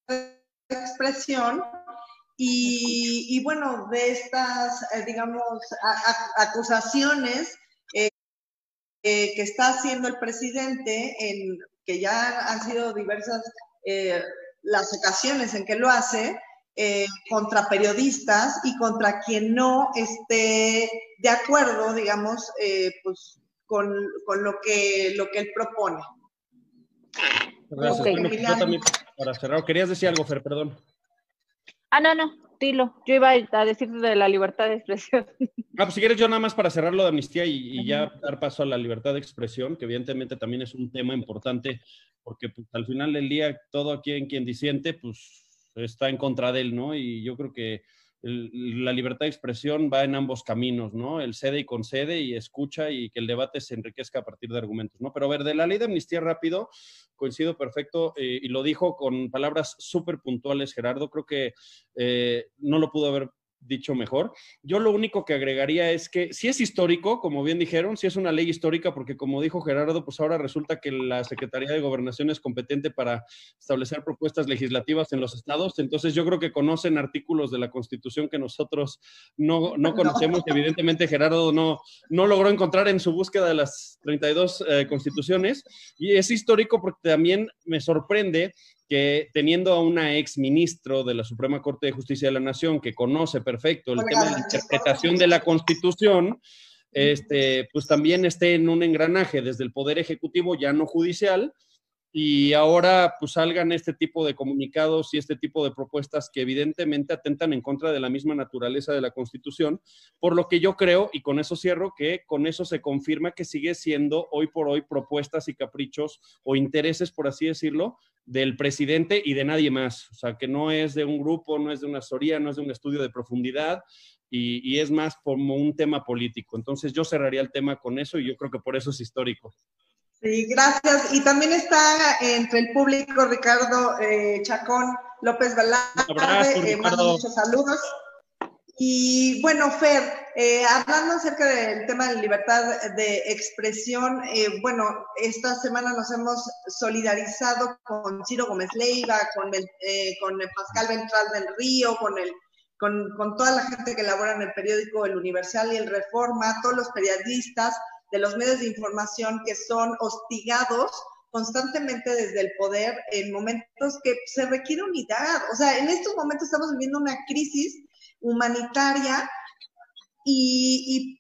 de expresión y, bueno, de estas, eh, digamos, acusaciones eh, que está haciendo el presidente, en, que ya han sido diversas eh, las ocasiones en que lo hace, contra periodistas y contra quien no esté de acuerdo, digamos, pues con, lo, que, lo que él propone. Gracias. también, para cerrar, querías decir algo, Fer, perdón. Ah, no, no, dilo. Yo iba a decir de la libertad de expresión. <laughs> Ah, pues si quieres yo nada más para cerrar lo de amnistía y, ya dar paso a la libertad de expresión, que evidentemente también es un tema importante, porque pues, al final del día todo aquí en quien disiente, pues está en contra de él, ¿no? Y yo creo que la libertad de expresión va en ambos caminos, ¿no? El cede y concede y escucha y que el debate se enriquezca a partir de argumentos, ¿no? Pero a ver, de la ley de amnistía rápido, coincido perfecto eh, y lo dijo con palabras súper puntuales Gerardo, creo que eh, no lo pudo haber dicho mejor. Yo lo único que agregaría es que si es histórico, como bien dijeron, si es una ley histórica, porque como dijo Gerardo, pues ahora resulta que la Secretaría de Gobernación es competente para establecer propuestas legislativas en los estados, entonces yo creo que conocen artículos de la Constitución que nosotros no, no conocemos. Evidentemente Gerardo no, no logró encontrar en su búsqueda de las 32 eh, constituciones y es histórico porque también me sorprende que teniendo a una ex ministro de la Suprema Corte de Justicia de la Nación que conoce perfecto el tema de la interpretación de la Constitución, este, pues también esté en un engranaje desde el Poder Ejecutivo, ya no judicial, y ahora pues salgan este tipo de comunicados y este tipo de propuestas que evidentemente atentan en contra de la misma naturaleza de la Constitución, por lo que yo creo, y con eso cierro, que con eso se confirma que sigue siendo hoy por hoy propuestas y caprichos o intereses, por así decirlo, del presidente y de nadie más. O sea, que no es de un grupo, no es de una asesoría, no es de un estudio de profundidad y, y es más como un tema político. Entonces yo cerraría el tema con eso y yo creo que por eso es histórico. Sí, gracias. Y también está entre el público Ricardo eh, Chacón López Velarde. Eh, muchos saludos. Y bueno, Fer, eh, hablando acerca del tema de libertad de expresión, bueno, esta semana nos hemos solidarizado con Ciro Gómez Leiva, con, con Pascal Ventral del Río, con, el, con, con toda la gente que labora en el periódico El Universal y el Reforma, todos los periodistas de los medios de información que son hostigados constantemente desde el poder en momentos que se requiere unidad. O sea, en estos momentos estamos viviendo una crisis humanitaria y,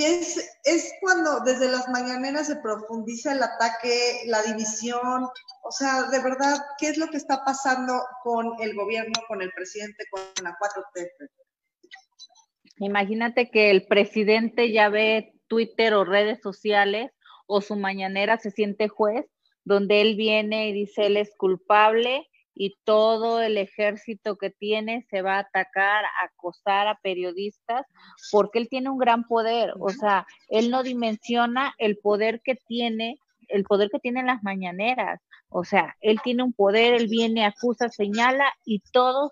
es, es, cuando desde las mañaneras se profundiza el ataque, la división. O sea, de verdad, ¿qué es lo que está pasando con el gobierno, con el presidente, con la 4T? Imagínate que el presidente ya ve Twitter o redes sociales o su mañanera se siente juez, donde él viene y dice él es culpable y todo el ejército que tiene se va a atacar, a acosar a periodistas, porque él tiene un gran poder, o sea, él no dimensiona el poder que tiene, el poder que tienen las mañaneras, o sea, él tiene un poder, él viene, acusa, señala y todos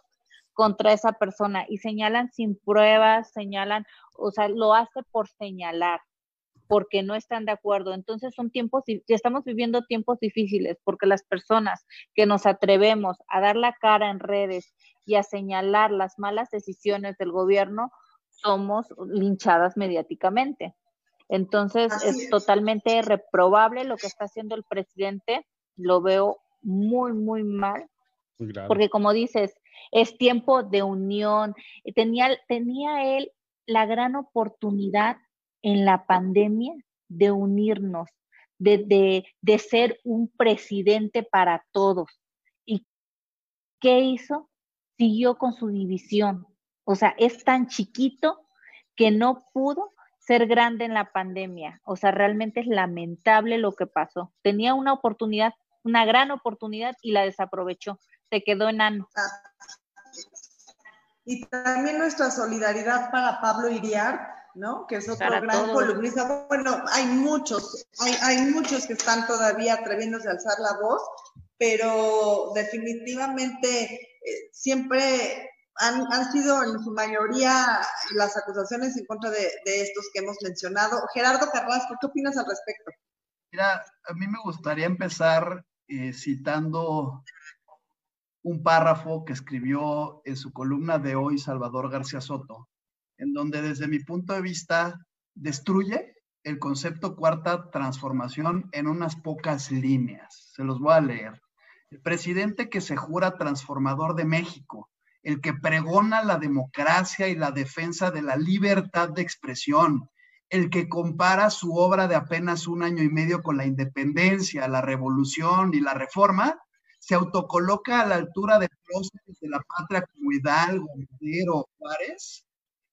contra esa persona y señalan sin pruebas, señalan, o sea, lo hace por señalar, porque no están de acuerdo. Entonces son tiempos, estamos viviendo tiempos difíciles porque las personas que nos atrevemos a dar la cara en redes y a señalar las malas decisiones del gobierno, somos linchadas mediáticamente. Entonces es, totalmente reprobable lo que está haciendo el presidente, lo veo muy, muy mal, porque como dices, es tiempo de unión. Tenía, tenía él la gran oportunidad en la pandemia de unirnos, de, de, ser un presidente para todos. ¿Y qué hizo? Siguió con su división. O sea, es tan chiquito que no pudo ser grande en la pandemia. O sea, realmente es lamentable lo que pasó. Tenía una oportunidad, una gran oportunidad y la desaprovechó se quedó enano. Y también nuestra solidaridad para Pablo Iriar, ¿no? Que es otro gran columnista. Bueno, hay muchos, hay, hay muchos que están todavía atreviéndose a alzar la voz pero definitivamente eh, siempre han, sido en su mayoría las acusaciones en contra de, estos que hemos mencionado. Gerardo Carrasco, ¿qué opinas al respecto? Mira, a mí me gustaría empezar eh, citando un párrafo que escribió en su columna de hoy Salvador García Soto, en donde desde mi punto de vista destruye el concepto cuarta transformación en unas pocas líneas. Se los voy a leer. El presidente que se jura transformador de México, el que pregona la democracia y la defensa de la libertad de expresión, el que compara su obra de apenas un año y medio con la independencia, la revolución y la reforma, se autocoloca a la altura de próceres de la patria como Hidalgo, Madero, Juárez,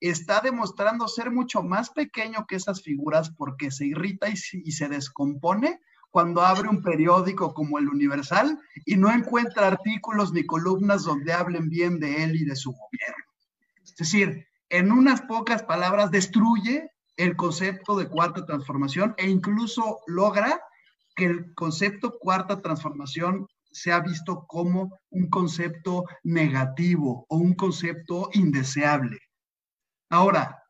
está demostrando ser mucho más pequeño que esas figuras porque se irrita y, se descompone cuando abre un periódico como el Universal y no encuentra artículos ni columnas donde hablen bien de él y de su gobierno. Es decir, en unas pocas palabras destruye el concepto de cuarta transformación e incluso logra que el concepto cuarta transformación sea visto como un concepto negativo o un concepto indeseable. Ahora,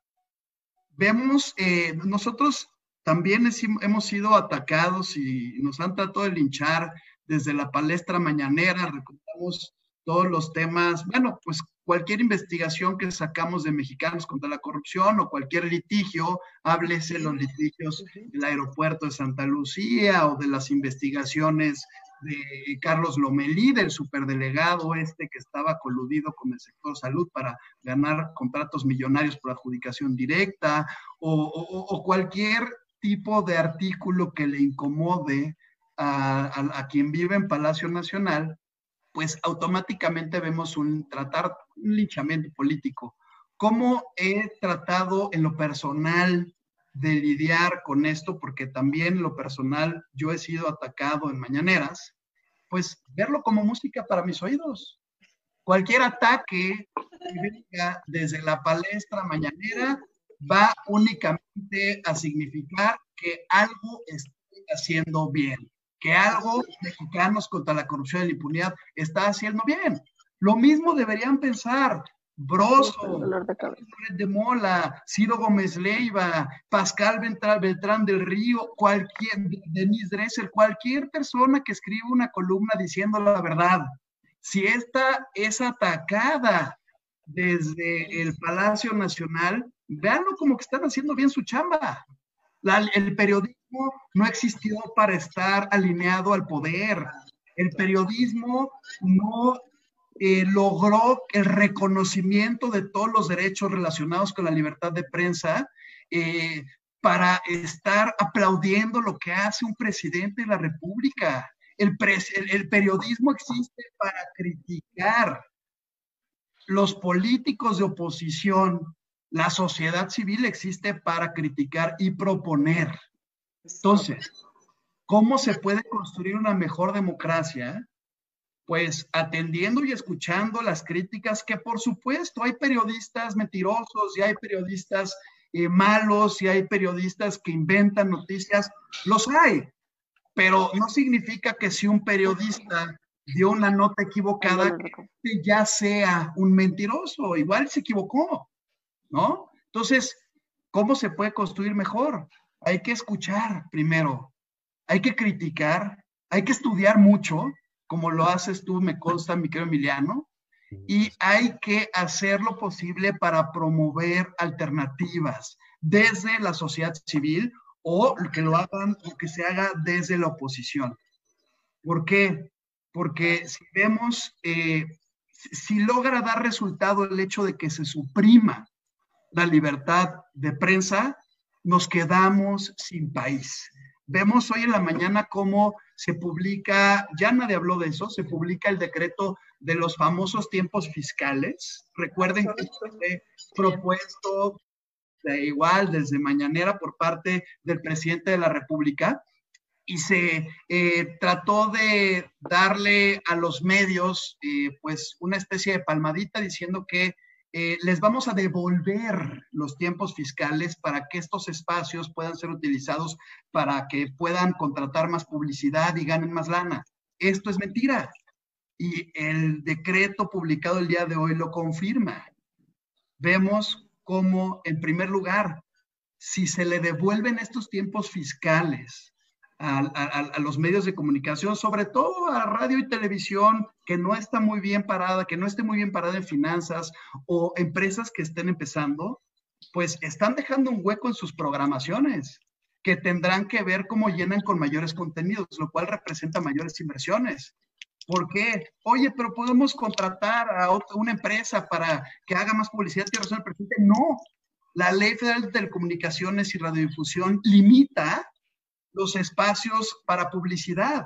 vemos, eh, nosotros también hemos sido atacados y nos han tratado de linchar desde la palestra mañanera, recordamos todos los temas, bueno, pues cualquier investigación que sacamos de mexicanos contra la corrupción o cualquier litigio, háblese los litigios del aeropuerto de Santa Lucía o de las investigaciones de Carlos Lomelí, del superdelegado este que estaba coludido con el sector salud para ganar contratos millonarios por adjudicación directa, o cualquier tipo de artículo que le incomode a, quien vive en Palacio Nacional, pues automáticamente vemos un tratar, un linchamiento político. ¿Cómo he tratado en lo personal de lidiar con esto? Porque también lo personal yo he sido atacado en mañaneras, pues verlo como música para mis oídos. Cualquier ataque desde la palestra mañanera va únicamente a significar que algo está haciendo bien, que algo mexicanos contra la corrupción y la impunidad está haciendo bien. Lo mismo deberían pensar Broso, de Mola, Ciro Gómez Leiva, Pascal Beltrán, del Río, cualquier, Denise Dresser, cualquier persona que escribe una columna diciendo la verdad. Si esta es atacada desde el Palacio Nacional, véanlo como que están haciendo bien su chamba. el periodismo no existió para estar alineado al poder. El periodismo no eh, logró el reconocimiento de todos los derechos relacionados con la libertad de prensa eh, para estar aplaudiendo lo que hace un presidente de la República. el, el periodismo existe para criticar. Los políticos de oposición la sociedad civil existe para criticar y proponer. Entonces, ¿cómo se puede construir una mejor democracia? Pues atendiendo y escuchando las críticas que por supuesto hay periodistas mentirosos y hay periodistas eh, malos y hay periodistas que inventan noticias, los hay, pero no significa que si un periodista dio una nota equivocada, que ya sea un mentiroso, igual se equivocó. ¿no? Entonces, ¿cómo se puede construir mejor? Hay que escuchar primero, hay que criticar, hay que estudiar mucho, como lo haces tú, me consta, mi querido Emiliano, y hay que hacer lo posible para promover alternativas desde la sociedad civil o que lo hagan o que se haga desde la oposición. ¿Por qué? Porque si vemos, eh, si logra dar resultado el hecho de que se suprima la libertad de prensa, nos quedamos sin país. Vemos hoy en la mañana cómo se publica, ya nadie habló de eso, se publica el decreto de los famosos tiempos fiscales. Recuerden que fue propuesto de igual desde mañanera por parte del presidente de la República y se eh, trató de darle a los medios eh, pues una especie de palmadita diciendo que eh, les vamos a devolver los tiempos fiscales para que estos espacios puedan ser utilizados para que puedan contratar más publicidad y ganen más lana. esto es mentira. Y el decreto publicado el día de hoy lo confirma. Vemos cómo, en primer lugar, si se le devuelven estos tiempos fiscales a, los medios de comunicación, sobre todo a radio y televisión, que no está muy bien parada, que no esté muy bien parada en finanzas, o empresas que estén empezando, pues están dejando un hueco en sus programaciones que tendrán que ver cómo llenan con mayores contenidos, lo cual representa mayores inversiones. ¿Por qué? Oye, pero podemos contratar a otra, una empresa para que haga más publicidad y razón el presidente. No, la Ley Federal de Telecomunicaciones y Radiodifusión limita los espacios para publicidad.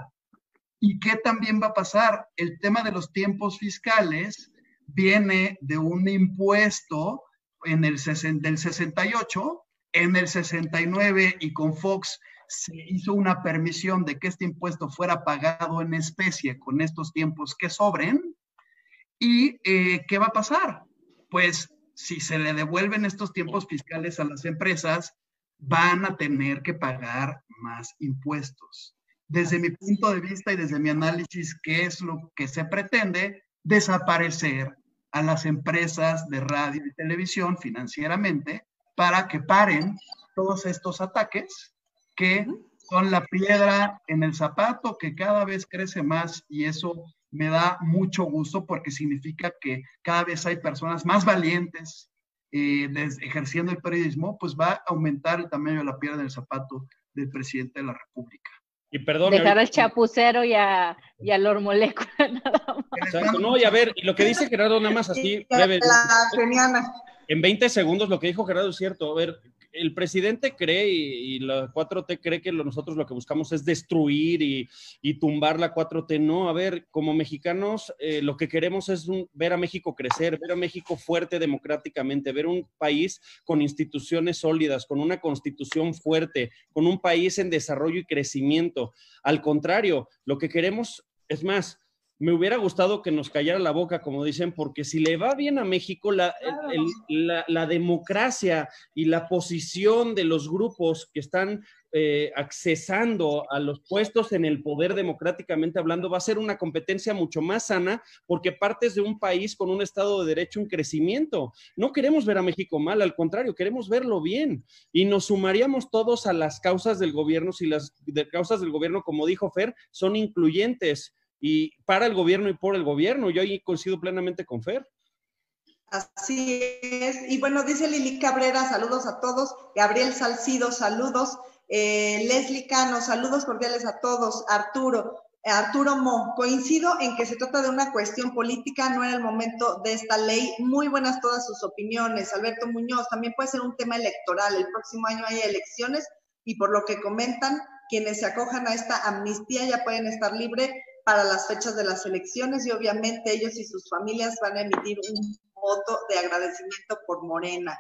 ¿Y qué también va a pasar? El tema de los tiempos fiscales viene de un impuesto en el del 68, en el 69 y con Fox se hizo una permisión de que este impuesto fuera pagado en especie con estos tiempos que sobren. ¿Y eh, qué va a pasar? Pues si se le devuelven estos tiempos fiscales a las empresas, van a tener que pagar más impuestos. Desde mi punto de vista y desde mi análisis, ¿qué es lo que se pretende? Desaparecer a las empresas de radio y televisión financieramente para que paren todos estos ataques que son la piedra en el zapato que cada vez crece más y eso me da mucho gusto porque significa que cada vez hay personas más valientes eh, ejerciendo el periodismo, pues va a aumentar el tamaño de la piedra del zapato del presidente de la República. Y perdón. Dejar al chapucero y a, y a Lord Molécula <laughs> nada más. no, y a ver, y lo que dice Gerardo nada más así, breve. En 20 segundos lo que dijo Gerardo es cierto. A ver, el presidente cree y, la 4T cree que nosotros lo que buscamos es destruir y, tumbar la 4T. No, a ver, como mexicanos eh, lo que queremos es ver a México crecer, ver a México fuerte democráticamente, ver un país con instituciones sólidas, con una constitución fuerte, con un país en desarrollo y crecimiento. Al contrario, lo que queremos es más, me hubiera gustado que nos callara la boca, como dicen, porque si le va bien a México, la, democracia y la posición de los grupos que están eh, accesando a los puestos en el poder democráticamente hablando va a ser una competencia mucho más sana porque partes de un país con un Estado de Derecho en crecimiento. No queremos ver a México mal, al contrario, queremos verlo bien. Y nos sumaríamos todos a las causas del gobierno si las causas del gobierno, como dijo Fer, son incluyentes y para el gobierno y por el gobierno. Yo ahí coincido plenamente con Fer. Así es. Y bueno, dice Lili Cabrera, saludos a todos. Gabriel Salcido, saludos. Eh, Leslie Cano, saludos cordiales a todos. Arturo, eh, Arturo Mo, coincido en que se trata de una cuestión política, no en el momento de esta ley. Muy buenas todas sus opiniones. Alberto Muñoz, también puede ser un tema electoral. El próximo año hay elecciones y por lo que comentan, quienes se acojan a esta amnistía ya pueden estar libres para las fechas de las elecciones y obviamente ellos y sus familias van a emitir un voto de agradecimiento por Morena.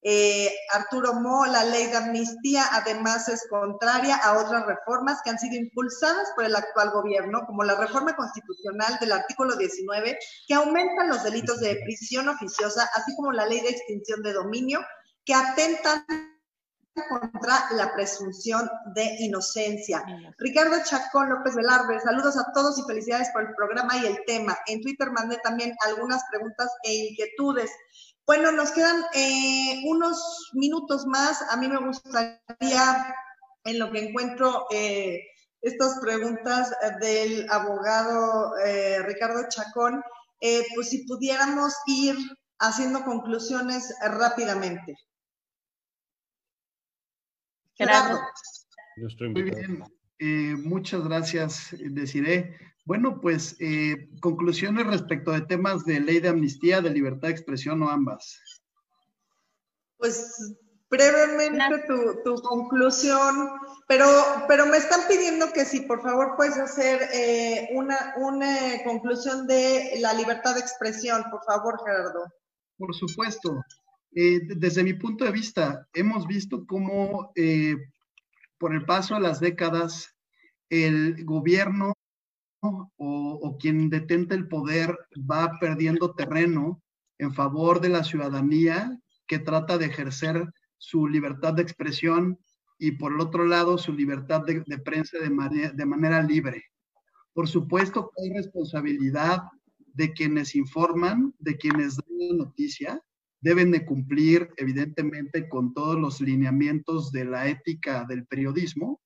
Eh, Arturo Mo, la ley de amnistía además es contraria a otras reformas que han sido impulsadas por el actual gobierno, como la reforma constitucional del artículo 19, que aumenta los delitos de prisión oficiosa, así como la ley de extinción de dominio, que atentan contra la presunción de inocencia. Ricardo Chacón López Velarde, saludos a todos y felicidades por el programa y el tema. En Twitter mandé también algunas preguntas e inquietudes. Bueno, nos quedan eh, unos minutos más. A mí me gustaría, en lo que encuentro eh, estas preguntas del abogado eh, Ricardo Chacón, pues si pudiéramos ir haciendo conclusiones rápidamente. Muy bien, eh, muchas gracias, Desiree. Bueno, pues eh, conclusiones respecto de temas de ley de amnistía, de libertad de expresión o ambas. Pues brevemente tu, conclusión, pero, pero me están pidiendo que si por favor puedes hacer eh, una, una conclusión de la libertad de expresión, por favor, Gerardo. Por supuesto. Eh, desde mi punto de vista, hemos visto cómo eh, por el paso de las décadas, el gobierno o, quien detenta el poder va perdiendo terreno en favor de la ciudadanía que trata de ejercer su libertad de expresión y por el otro lado su libertad de, prensa de, manera libre. Por supuesto hay responsabilidad de quienes informan, de quienes dan la noticia, deben de cumplir evidentemente con todos los lineamientos de la ética del periodismo,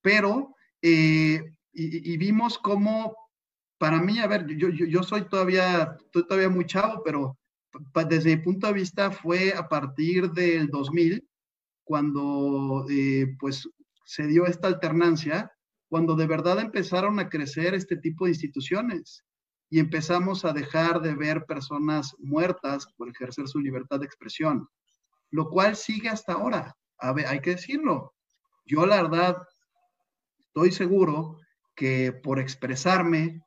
pero, eh, y, vimos cómo, para mí, a ver, yo, yo, soy todavía, todavía muy chavo, pero desde mi punto de vista fue a partir del 2000, cuando eh, pues se dio esta alternancia, cuando de verdad empezaron a crecer este tipo de instituciones y empezamos a dejar de ver personas muertas por ejercer su libertad de expresión, lo cual sigue hasta ahora. Hay que decirlo. Yo la verdad estoy seguro que por expresarme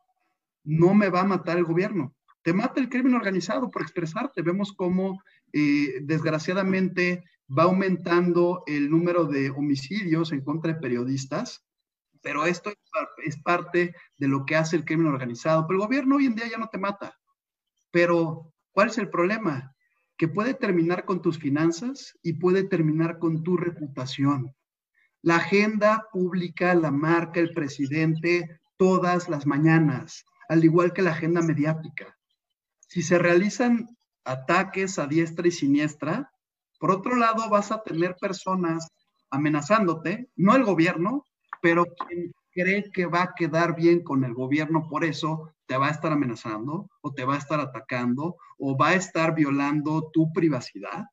no me va a matar el gobierno. Te mata el crimen organizado por expresarte. Vemos cómo eh, desgraciadamente va aumentando el número de homicidios en contra de periodistas pero esto es parte de lo que hace el crimen organizado. Pero el gobierno hoy en día ya no te mata. Pero, ¿cuál es el problema? Que puede terminar con tus finanzas y puede terminar con tu reputación. La agenda pública la marca el presidente todas las mañanas, al igual que la agenda mediática. Si se realizan ataques a diestra y siniestra, por otro lado vas a tener personas amenazándote, no el gobierno, pero quien cree que va a quedar bien con el gobierno por eso te va a estar amenazando o te va a estar atacando o va a estar violando tu privacidad.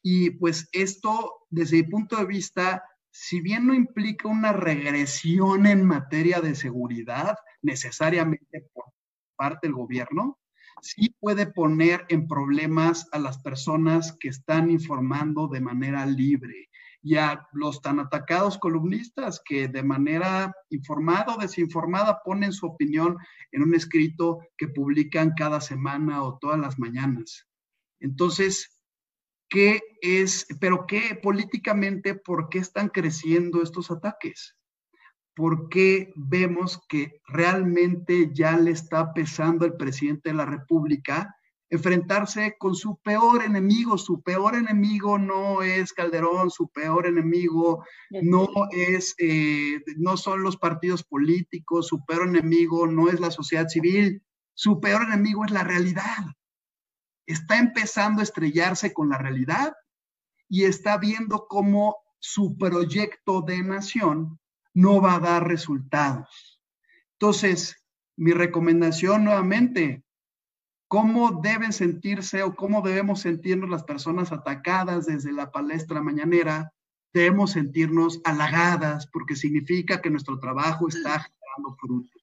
Y pues esto, desde mi punto de vista, si bien no implica una regresión en materia de seguridad necesariamente por parte del gobierno, sí puede poner en problemas a las personas que están informando de manera libre y a los tan atacados columnistas que de manera informada o desinformada ponen su opinión en un escrito que publican cada semana o todas las mañanas. Entonces, ¿qué es, pero qué políticamente, por qué están creciendo estos ataques? ¿Por qué vemos que realmente ya le está pesando el presidente de la República enfrentarse con su peor enemigo. Su peor enemigo no es Calderón, su peor enemigo no es, eh, no son los partidos políticos, su peor enemigo no es la sociedad civil, su peor enemigo es la realidad. Está empezando a estrellarse con la realidad y está viendo cómo su proyecto de nación no va a dar resultados. Entonces, mi recomendación nuevamente, cómo deben sentirse o cómo debemos sentirnos las personas atacadas desde la palestra mañanera. Debemos sentirnos halagadas porque significa que nuestro trabajo está generando frutos.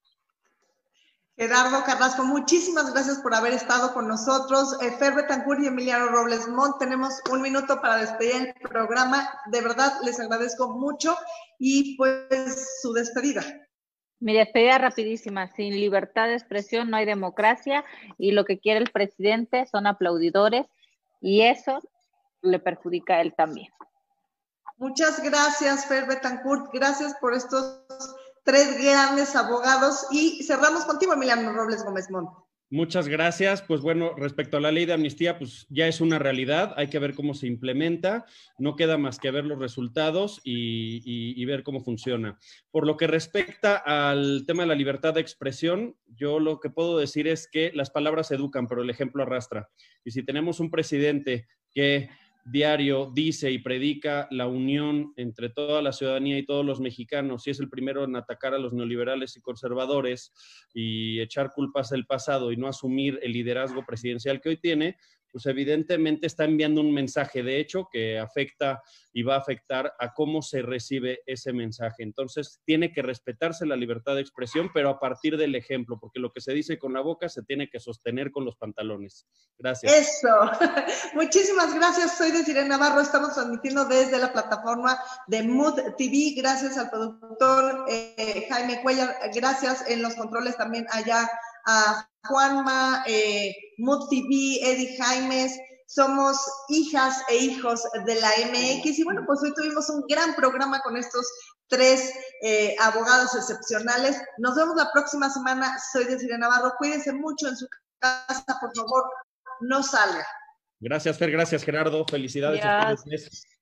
Gerardo Carrasco, muchísimas gracias por haber estado con nosotros. Eh, Fer Betancourt y Emiliano Robles Mont, tenemos un minuto para despedir el programa. De verdad, les agradezco mucho y pues su despedida. Mi despedida rapidísima. Sin libertad de expresión no hay democracia y lo que quiere el presidente son aplaudidores y eso le perjudica a él también. Muchas gracias, Fer Betancourt. Gracias por estos tres grandes abogados y cerramos contigo, Emiliano Robles Gómez Montt. Muchas gracias. Pues bueno, respecto a la ley de amnistía, pues ya es una realidad. Hay que ver cómo se implementa. No queda más que ver los resultados y, ver cómo funciona. Por lo que respecta al tema de la libertad de expresión, yo lo que puedo decir es que las palabras educan, pero el ejemplo arrastra. Y si tenemos un presidente que diario dice y predica la unión entre toda la ciudadanía y todos los mexicanos y es el primero en atacar a los neoliberales y conservadores y echar culpas del pasado y no asumir el liderazgo presidencial que hoy tiene, pues evidentemente está enviando un mensaje de hecho que afecta y va a afectar a cómo se recibe ese mensaje. Entonces, tiene que respetarse la libertad de expresión, pero a partir del ejemplo, porque lo que se dice con la boca se tiene que sostener con los pantalones. Gracias. Eso. <laughs> Muchísimas gracias. Soy de Sirena Navarro. Estamos transmitiendo desde la plataforma de Mood TV. Gracias al productor eh, Jaime Cuellar. Gracias en los controles también allá a Juanma, eh, Mood TV, Eddie Jaimes, somos hijas e hijos de la MX y bueno, pues hoy tuvimos un gran programa con estos tres eh, abogados excepcionales. Nos vemos la próxima semana. Soy de Navarro. Cuídense mucho en su casa, por favor, no salga. Gracias, Fer. Gracias, Gerardo. Felicidades a ustedes.